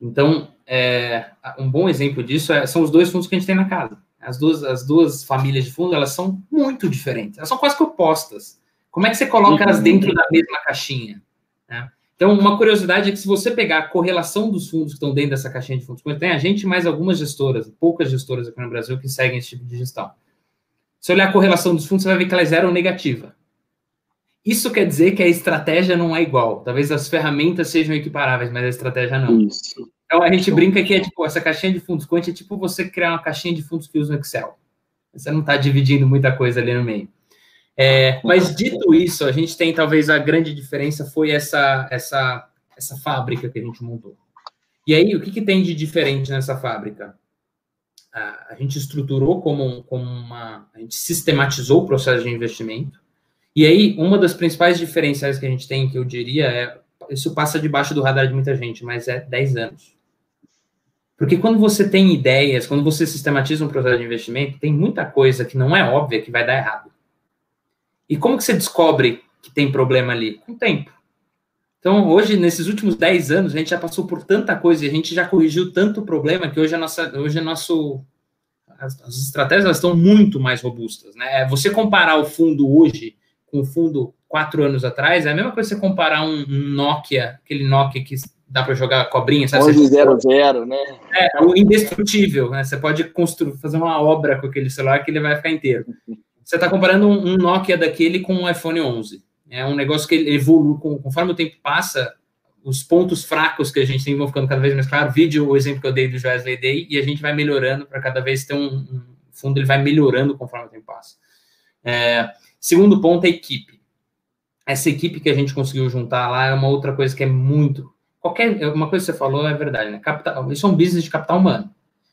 Então, é, um bom exemplo disso é, são os dois fundos que a gente tem na casa. As duas, as duas famílias de fundos, elas são muito diferentes. Elas são quase que opostas. Como é que você coloca elas dentro da mesma caixinha? Né? Então, uma curiosidade é que se você pegar a correlação dos fundos que estão dentro dessa caixinha de fundos, tem a gente mais algumas gestoras, poucas gestoras aqui no Brasil que seguem esse tipo de gestão. Se olhar a correlação dos fundos, você vai ver que ela é zero ou negativa. Isso quer dizer que a estratégia não é igual. Talvez as ferramentas sejam equiparáveis, mas a estratégia não. Isso. Então a gente brinca que é tipo essa caixinha de fundos quant é tipo você criar uma caixinha de fundos que usa o Excel. Você não está dividindo muita coisa ali no meio. É, mas dito isso, a gente tem talvez a grande diferença foi essa essa essa fábrica que a gente montou. E aí, o que, que tem de diferente nessa fábrica? A, a gente estruturou como, como uma. A gente sistematizou o processo de investimento. E aí, uma das principais diferenciais que a gente tem, que eu diria, é. Isso passa debaixo do radar de muita gente, mas é 10 anos. Porque quando você tem ideias, quando você sistematiza um processo de investimento, tem muita coisa que não é óbvia que vai dar errado. E como que você descobre que tem problema ali? Com o tempo. Então, hoje, nesses últimos 10 anos, a gente já passou por tanta coisa e a gente já corrigiu tanto problema que hoje a nossa, hoje a nosso, as, as estratégias estão muito mais robustas. Né? É, você comparar o fundo hoje com o fundo quatro anos atrás, é a mesma coisa você comparar um, Nokia, aquele Nokia que dá para jogar cobrinha, sabe? 1100, né? É, o indestrutível, né? Você pode construir, fazer uma obra com aquele celular que ele vai ficar inteiro. Você está comparando um, um, Nokia daquele com um iPhone 11. É um negócio que evolui, conforme o tempo passa, os pontos fracos que a gente tem vão ficando cada vez mais claros. Vídeo, o exemplo que eu dei do Wesley Day, e a gente vai melhorando para cada vez ter um, um, fundo, ele vai melhorando conforme o tempo passa. É, segundo ponto é equipe. Essa equipe que a gente conseguiu juntar lá é uma outra coisa que é muito. Qualquer uma coisa que você falou é verdade, né? Capital, isso é um business de capital humano.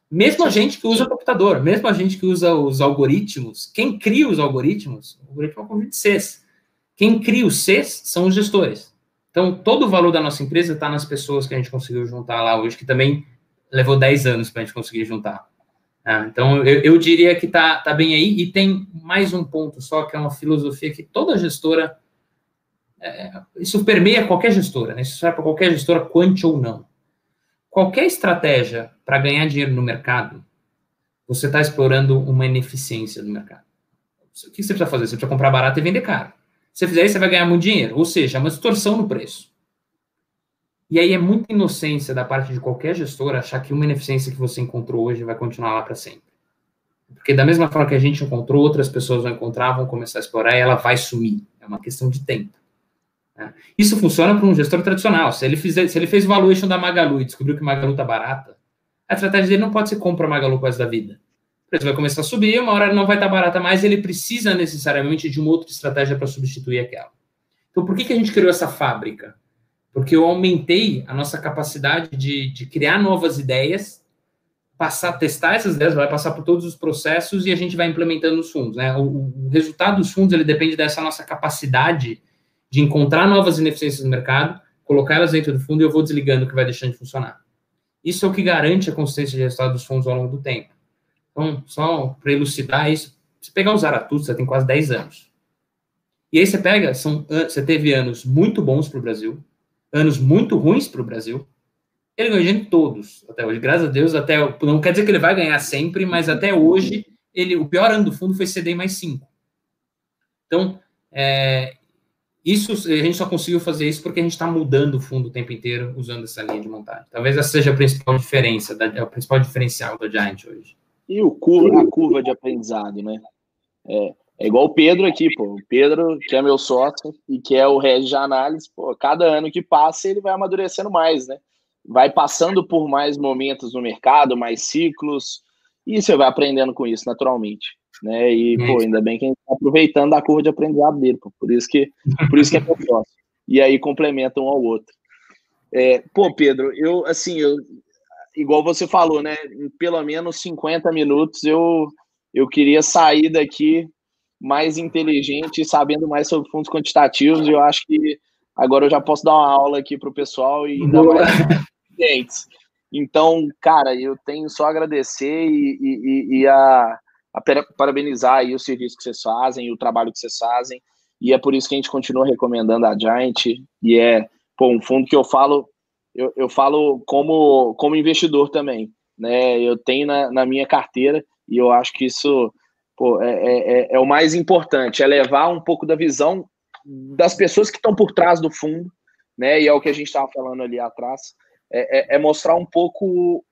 Mesmo a gente que usa computador, mesmo a gente que usa os algoritmos, quem cria os algoritmos, o algoritmo é um conjunto de Cs. Quem cria os Cs são os gestores. Então, todo o valor da nossa empresa está nas pessoas que a gente conseguiu juntar lá hoje, que também levou 10 anos para a gente conseguir juntar. Ah, então, eu, eu, diria que está tá bem aí. E tem mais um ponto só, que é uma filosofia que toda gestora é, isso permeia qualquer gestora, né? Isso serve para qualquer gestora, quant ou não. Qualquer estratégia para ganhar dinheiro no mercado, você está explorando uma ineficiência do mercado. O que você precisa fazer? Você precisa comprar barato e vender caro. Se você fizer isso, você vai ganhar muito dinheiro. Ou seja, é uma distorção no preço. E aí é muita inocência da parte de qualquer gestor achar que uma ineficiência que você encontrou hoje vai continuar lá para sempre. Porque da mesma forma que a gente encontrou, outras pessoas vão encontrar, vão começar a explorar e ela vai sumir. É uma questão de tempo. Né? Isso funciona para um gestor tradicional. Se ele, fizer, se ele fez valuation da Magalu e descobriu que Magalu está barata, a estratégia dele não pode ser compra Magalu quase da vida preço vai começar a subir, uma hora não vai estar barata mais, ele precisa necessariamente de uma outra estratégia para substituir aquela. Então, por que, que a gente criou essa fábrica? Porque eu aumentei a nossa capacidade de, de criar novas ideias, passar, testar essas ideias, vai passar por todos os processos e a gente vai implementando os fundos. Né? O, o resultado dos fundos ele depende dessa nossa capacidade de encontrar novas ineficiências no mercado, colocar elas dentro do fundo e eu vou desligando o que vai deixando de funcionar. Isso é o que garante a consistência de resultado dos fundos ao longo do tempo. Então, só para elucidar isso, você pegar o Zaratustra, tem quase 10 anos. E aí você pega, são, você teve anos muito bons para o Brasil, anos muito ruins para o Brasil. Ele ganhou de todos até hoje. Graças a Deus, até não quer dizer que ele vai ganhar sempre, mas até hoje ele, o pior ano do fundo foi CDI mais 5. Então, é, isso a gente só conseguiu fazer isso porque a gente está mudando o fundo o tempo inteiro usando essa linha de montagem. Talvez essa seja a principal diferença, da, é o principal diferencial do Giant hoje. E o curva, a curva de aprendizado, né? É, é igual o Pedro aqui, pô. O Pedro, que é meu sócio e que é o head de análise, pô, cada ano que passa ele vai amadurecendo mais, né? Vai passando por mais momentos no mercado, mais ciclos, e você vai aprendendo com isso naturalmente, né? E, pô, ainda bem que a gente tá aproveitando a curva de aprendizado dele, pô. Por isso que, por isso que é meu sócio. E aí complementam um ao outro. É, pô, Pedro, eu, assim, eu, igual você falou, né? Em pelo menos 50 minutos eu, eu queria sair daqui mais inteligente, sabendo mais sobre fundos quantitativos. E eu acho que agora eu já posso dar uma aula aqui para o pessoal e ainda mais clientes. Então, cara, eu tenho só agradecer e, e, e a, a, parabenizar aí o serviço que vocês fazem, o trabalho que vocês fazem. E é por isso que a gente continua recomendando a Giant. E é pô, um fundo que eu falo eu, eu falo como, como investidor também, né? Eu tenho na, na minha carteira e eu acho que isso pô, é, é, é, é o mais importante, é levar um pouco da visão das pessoas que estão por trás do fundo, né? E é o que a gente estava falando ali atrás, é, é, é mostrar um pouco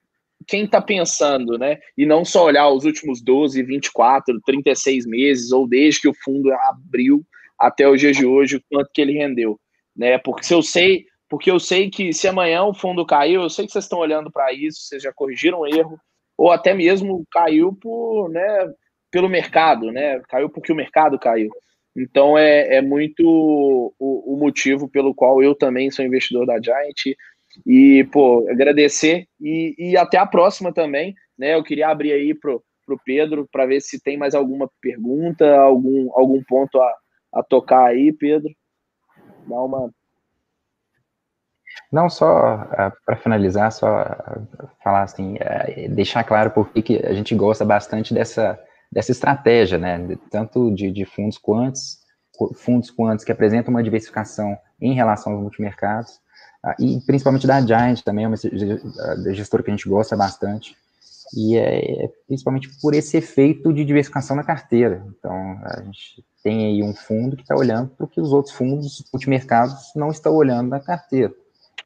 quem está pensando, né? E não só olhar os últimos 12, 24, 36 meses, ou desde que o fundo abriu até o dia de hoje, o quanto que ele rendeu, né? Porque se eu sei, porque eu sei que se amanhã o fundo caiu, eu sei que vocês estão olhando para isso, vocês já corrigiram o erro, ou até mesmo caiu por, né, pelo mercado, né? Caiu porque o mercado caiu. Então é, é muito o, o, motivo pelo qual eu também sou investidor da Giant. E, pô, agradecer e, e até a próxima também. Né? Eu queria abrir aí pro, pro Pedro para ver se tem mais alguma pergunta, algum, algum ponto a, a tocar aí, Pedro. Dá uma não, só uh, eh, para finalizar, só falar assim, uh, deixar claro por que a gente gosta bastante dessa, dessa estratégia, né? Tanto de, de fundos quantos, fundos quantos que apresentam uma diversificação em relação aos multimercados, e principalmente da Giant também, é uma gestora que a gente gosta bastante, e é, é principalmente por esse efeito de diversificação na carteira. Então, a gente tem aí um fundo que está olhando para o que os outros fundos multimercados não estão olhando na carteira.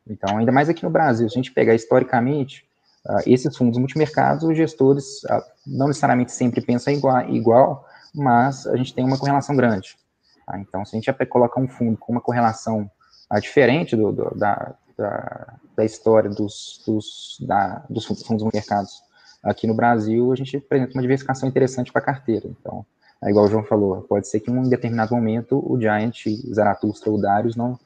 Então, ainda mais aqui no Brasil, se a gente pegar historicamente, esses fundos multimercados, os gestores uh, não necessariamente sempre pensam igual, igual, mas a gente tem uma correlação grande. Tá? Então, se a gente colocar um fundo com uma correlação uh, diferente do, do, da, da, da, história dos, dos, da, dos fundos multimercados aqui no Brasil, a gente apresenta uma diversificação interessante para a carteira. Então, é igual o João falou, pode ser que em um determinado momento o Giant, Zaratustra ou Darius não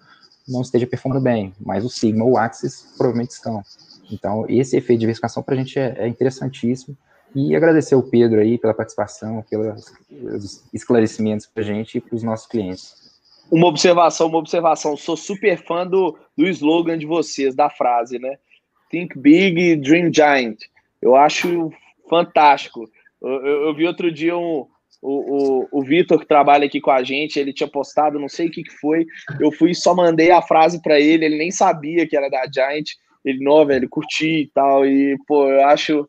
não esteja performando bem, mas o Sigma ou o Axis provavelmente estão. Então, esse efeito de diversificação para a gente é, é, interessantíssimo. E agradecer ao Pedro aí pela participação, pelos esclarecimentos para a gente e para os nossos clientes. Uma observação, uma observação. Sou super fã do, do slogan de vocês, da frase, né? Think Big, Dream Giant. Eu acho fantástico. Eu, eu, eu vi outro dia um, o, o, o Vitor, que trabalha aqui com a gente, ele tinha postado, não sei o que, que foi. Eu fui só mandei a frase para ele, ele nem sabia que era da Giant. Ele, não, velho, curti e tal. E, pô, eu acho,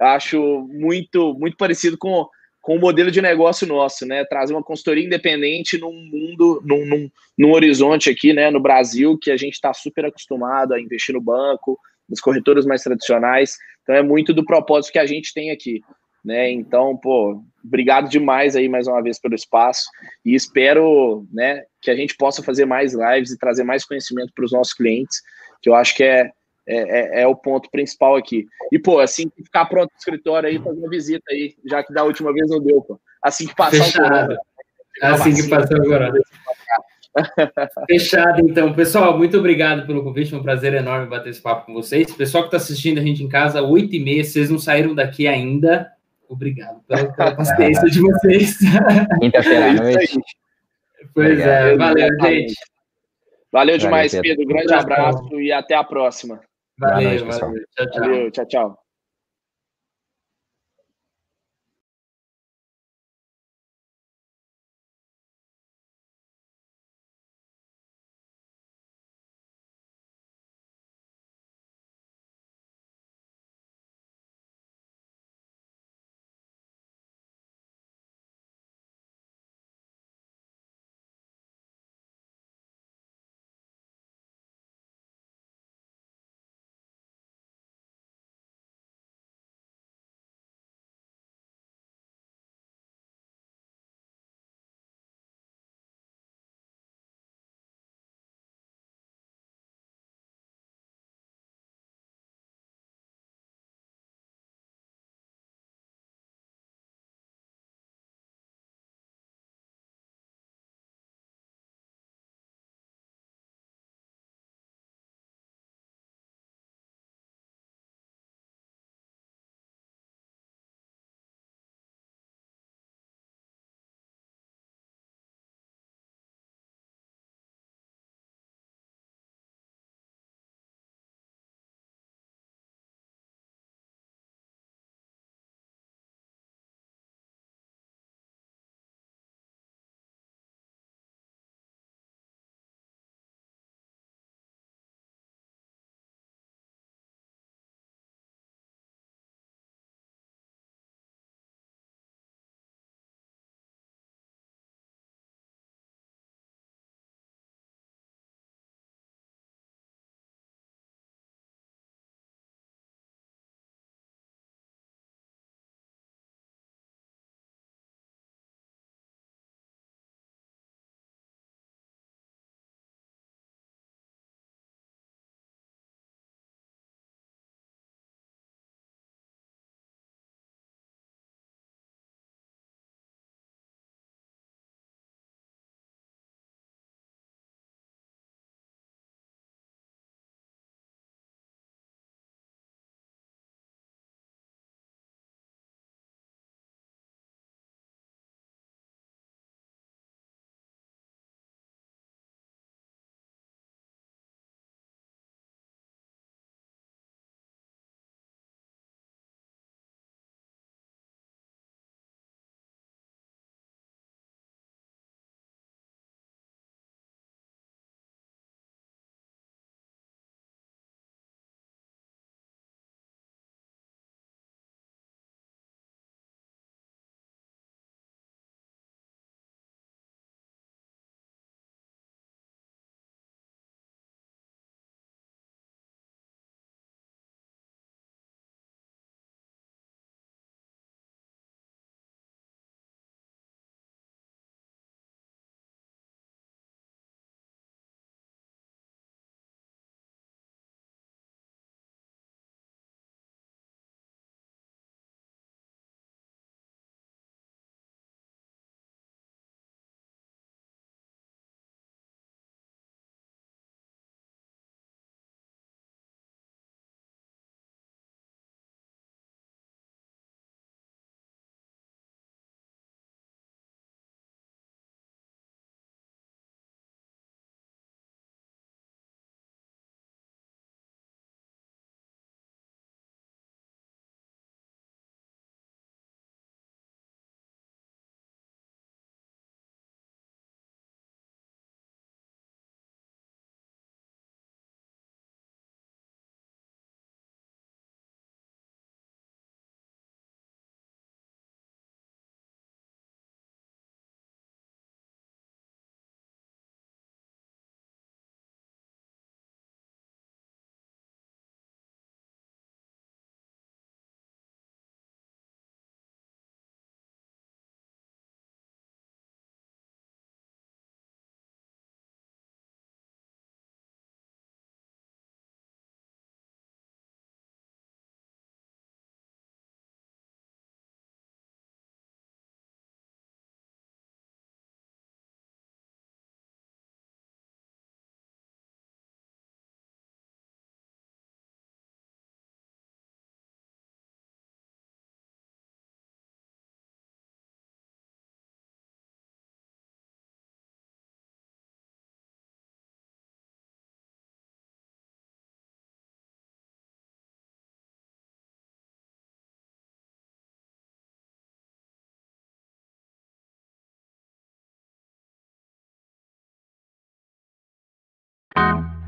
acho muito, muito parecido com, com o modelo de negócio nosso, né? Trazer uma consultoria independente num mundo, num, num, num horizonte aqui, né, no Brasil, que a gente está super acostumado a investir no banco, nos corretores mais tradicionais. Então é muito do propósito que a gente tem aqui. Né? Então, pô, obrigado demais aí mais uma vez pelo espaço e espero, né, que a gente possa fazer mais lives e trazer mais conhecimento para os nossos clientes, que eu acho que é, é, é, é, o ponto principal aqui. E, pô, assim que ficar pronto o escritório aí, fazer uma visita aí, já que da última vez não deu, pô. Assim que passar Fechado. o corona. Assim que passar o corona. Fechado, então. Pessoal, muito obrigado pelo convite. Foi um prazer enorme bater esse papo com vocês. Pessoal que está assistindo a gente em casa, 8 e meia, vocês não saíram daqui ainda. Obrigado pela, pela paciência de vocês. Quinta-feira à noite. Pois obrigado. é, valeu, gente. Valeu demais. Pedro. Grande abraço e até a próxima. Valeu, noite, valeu. Tchau, tchau. Valeu, tchau, tchau.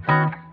Tchau.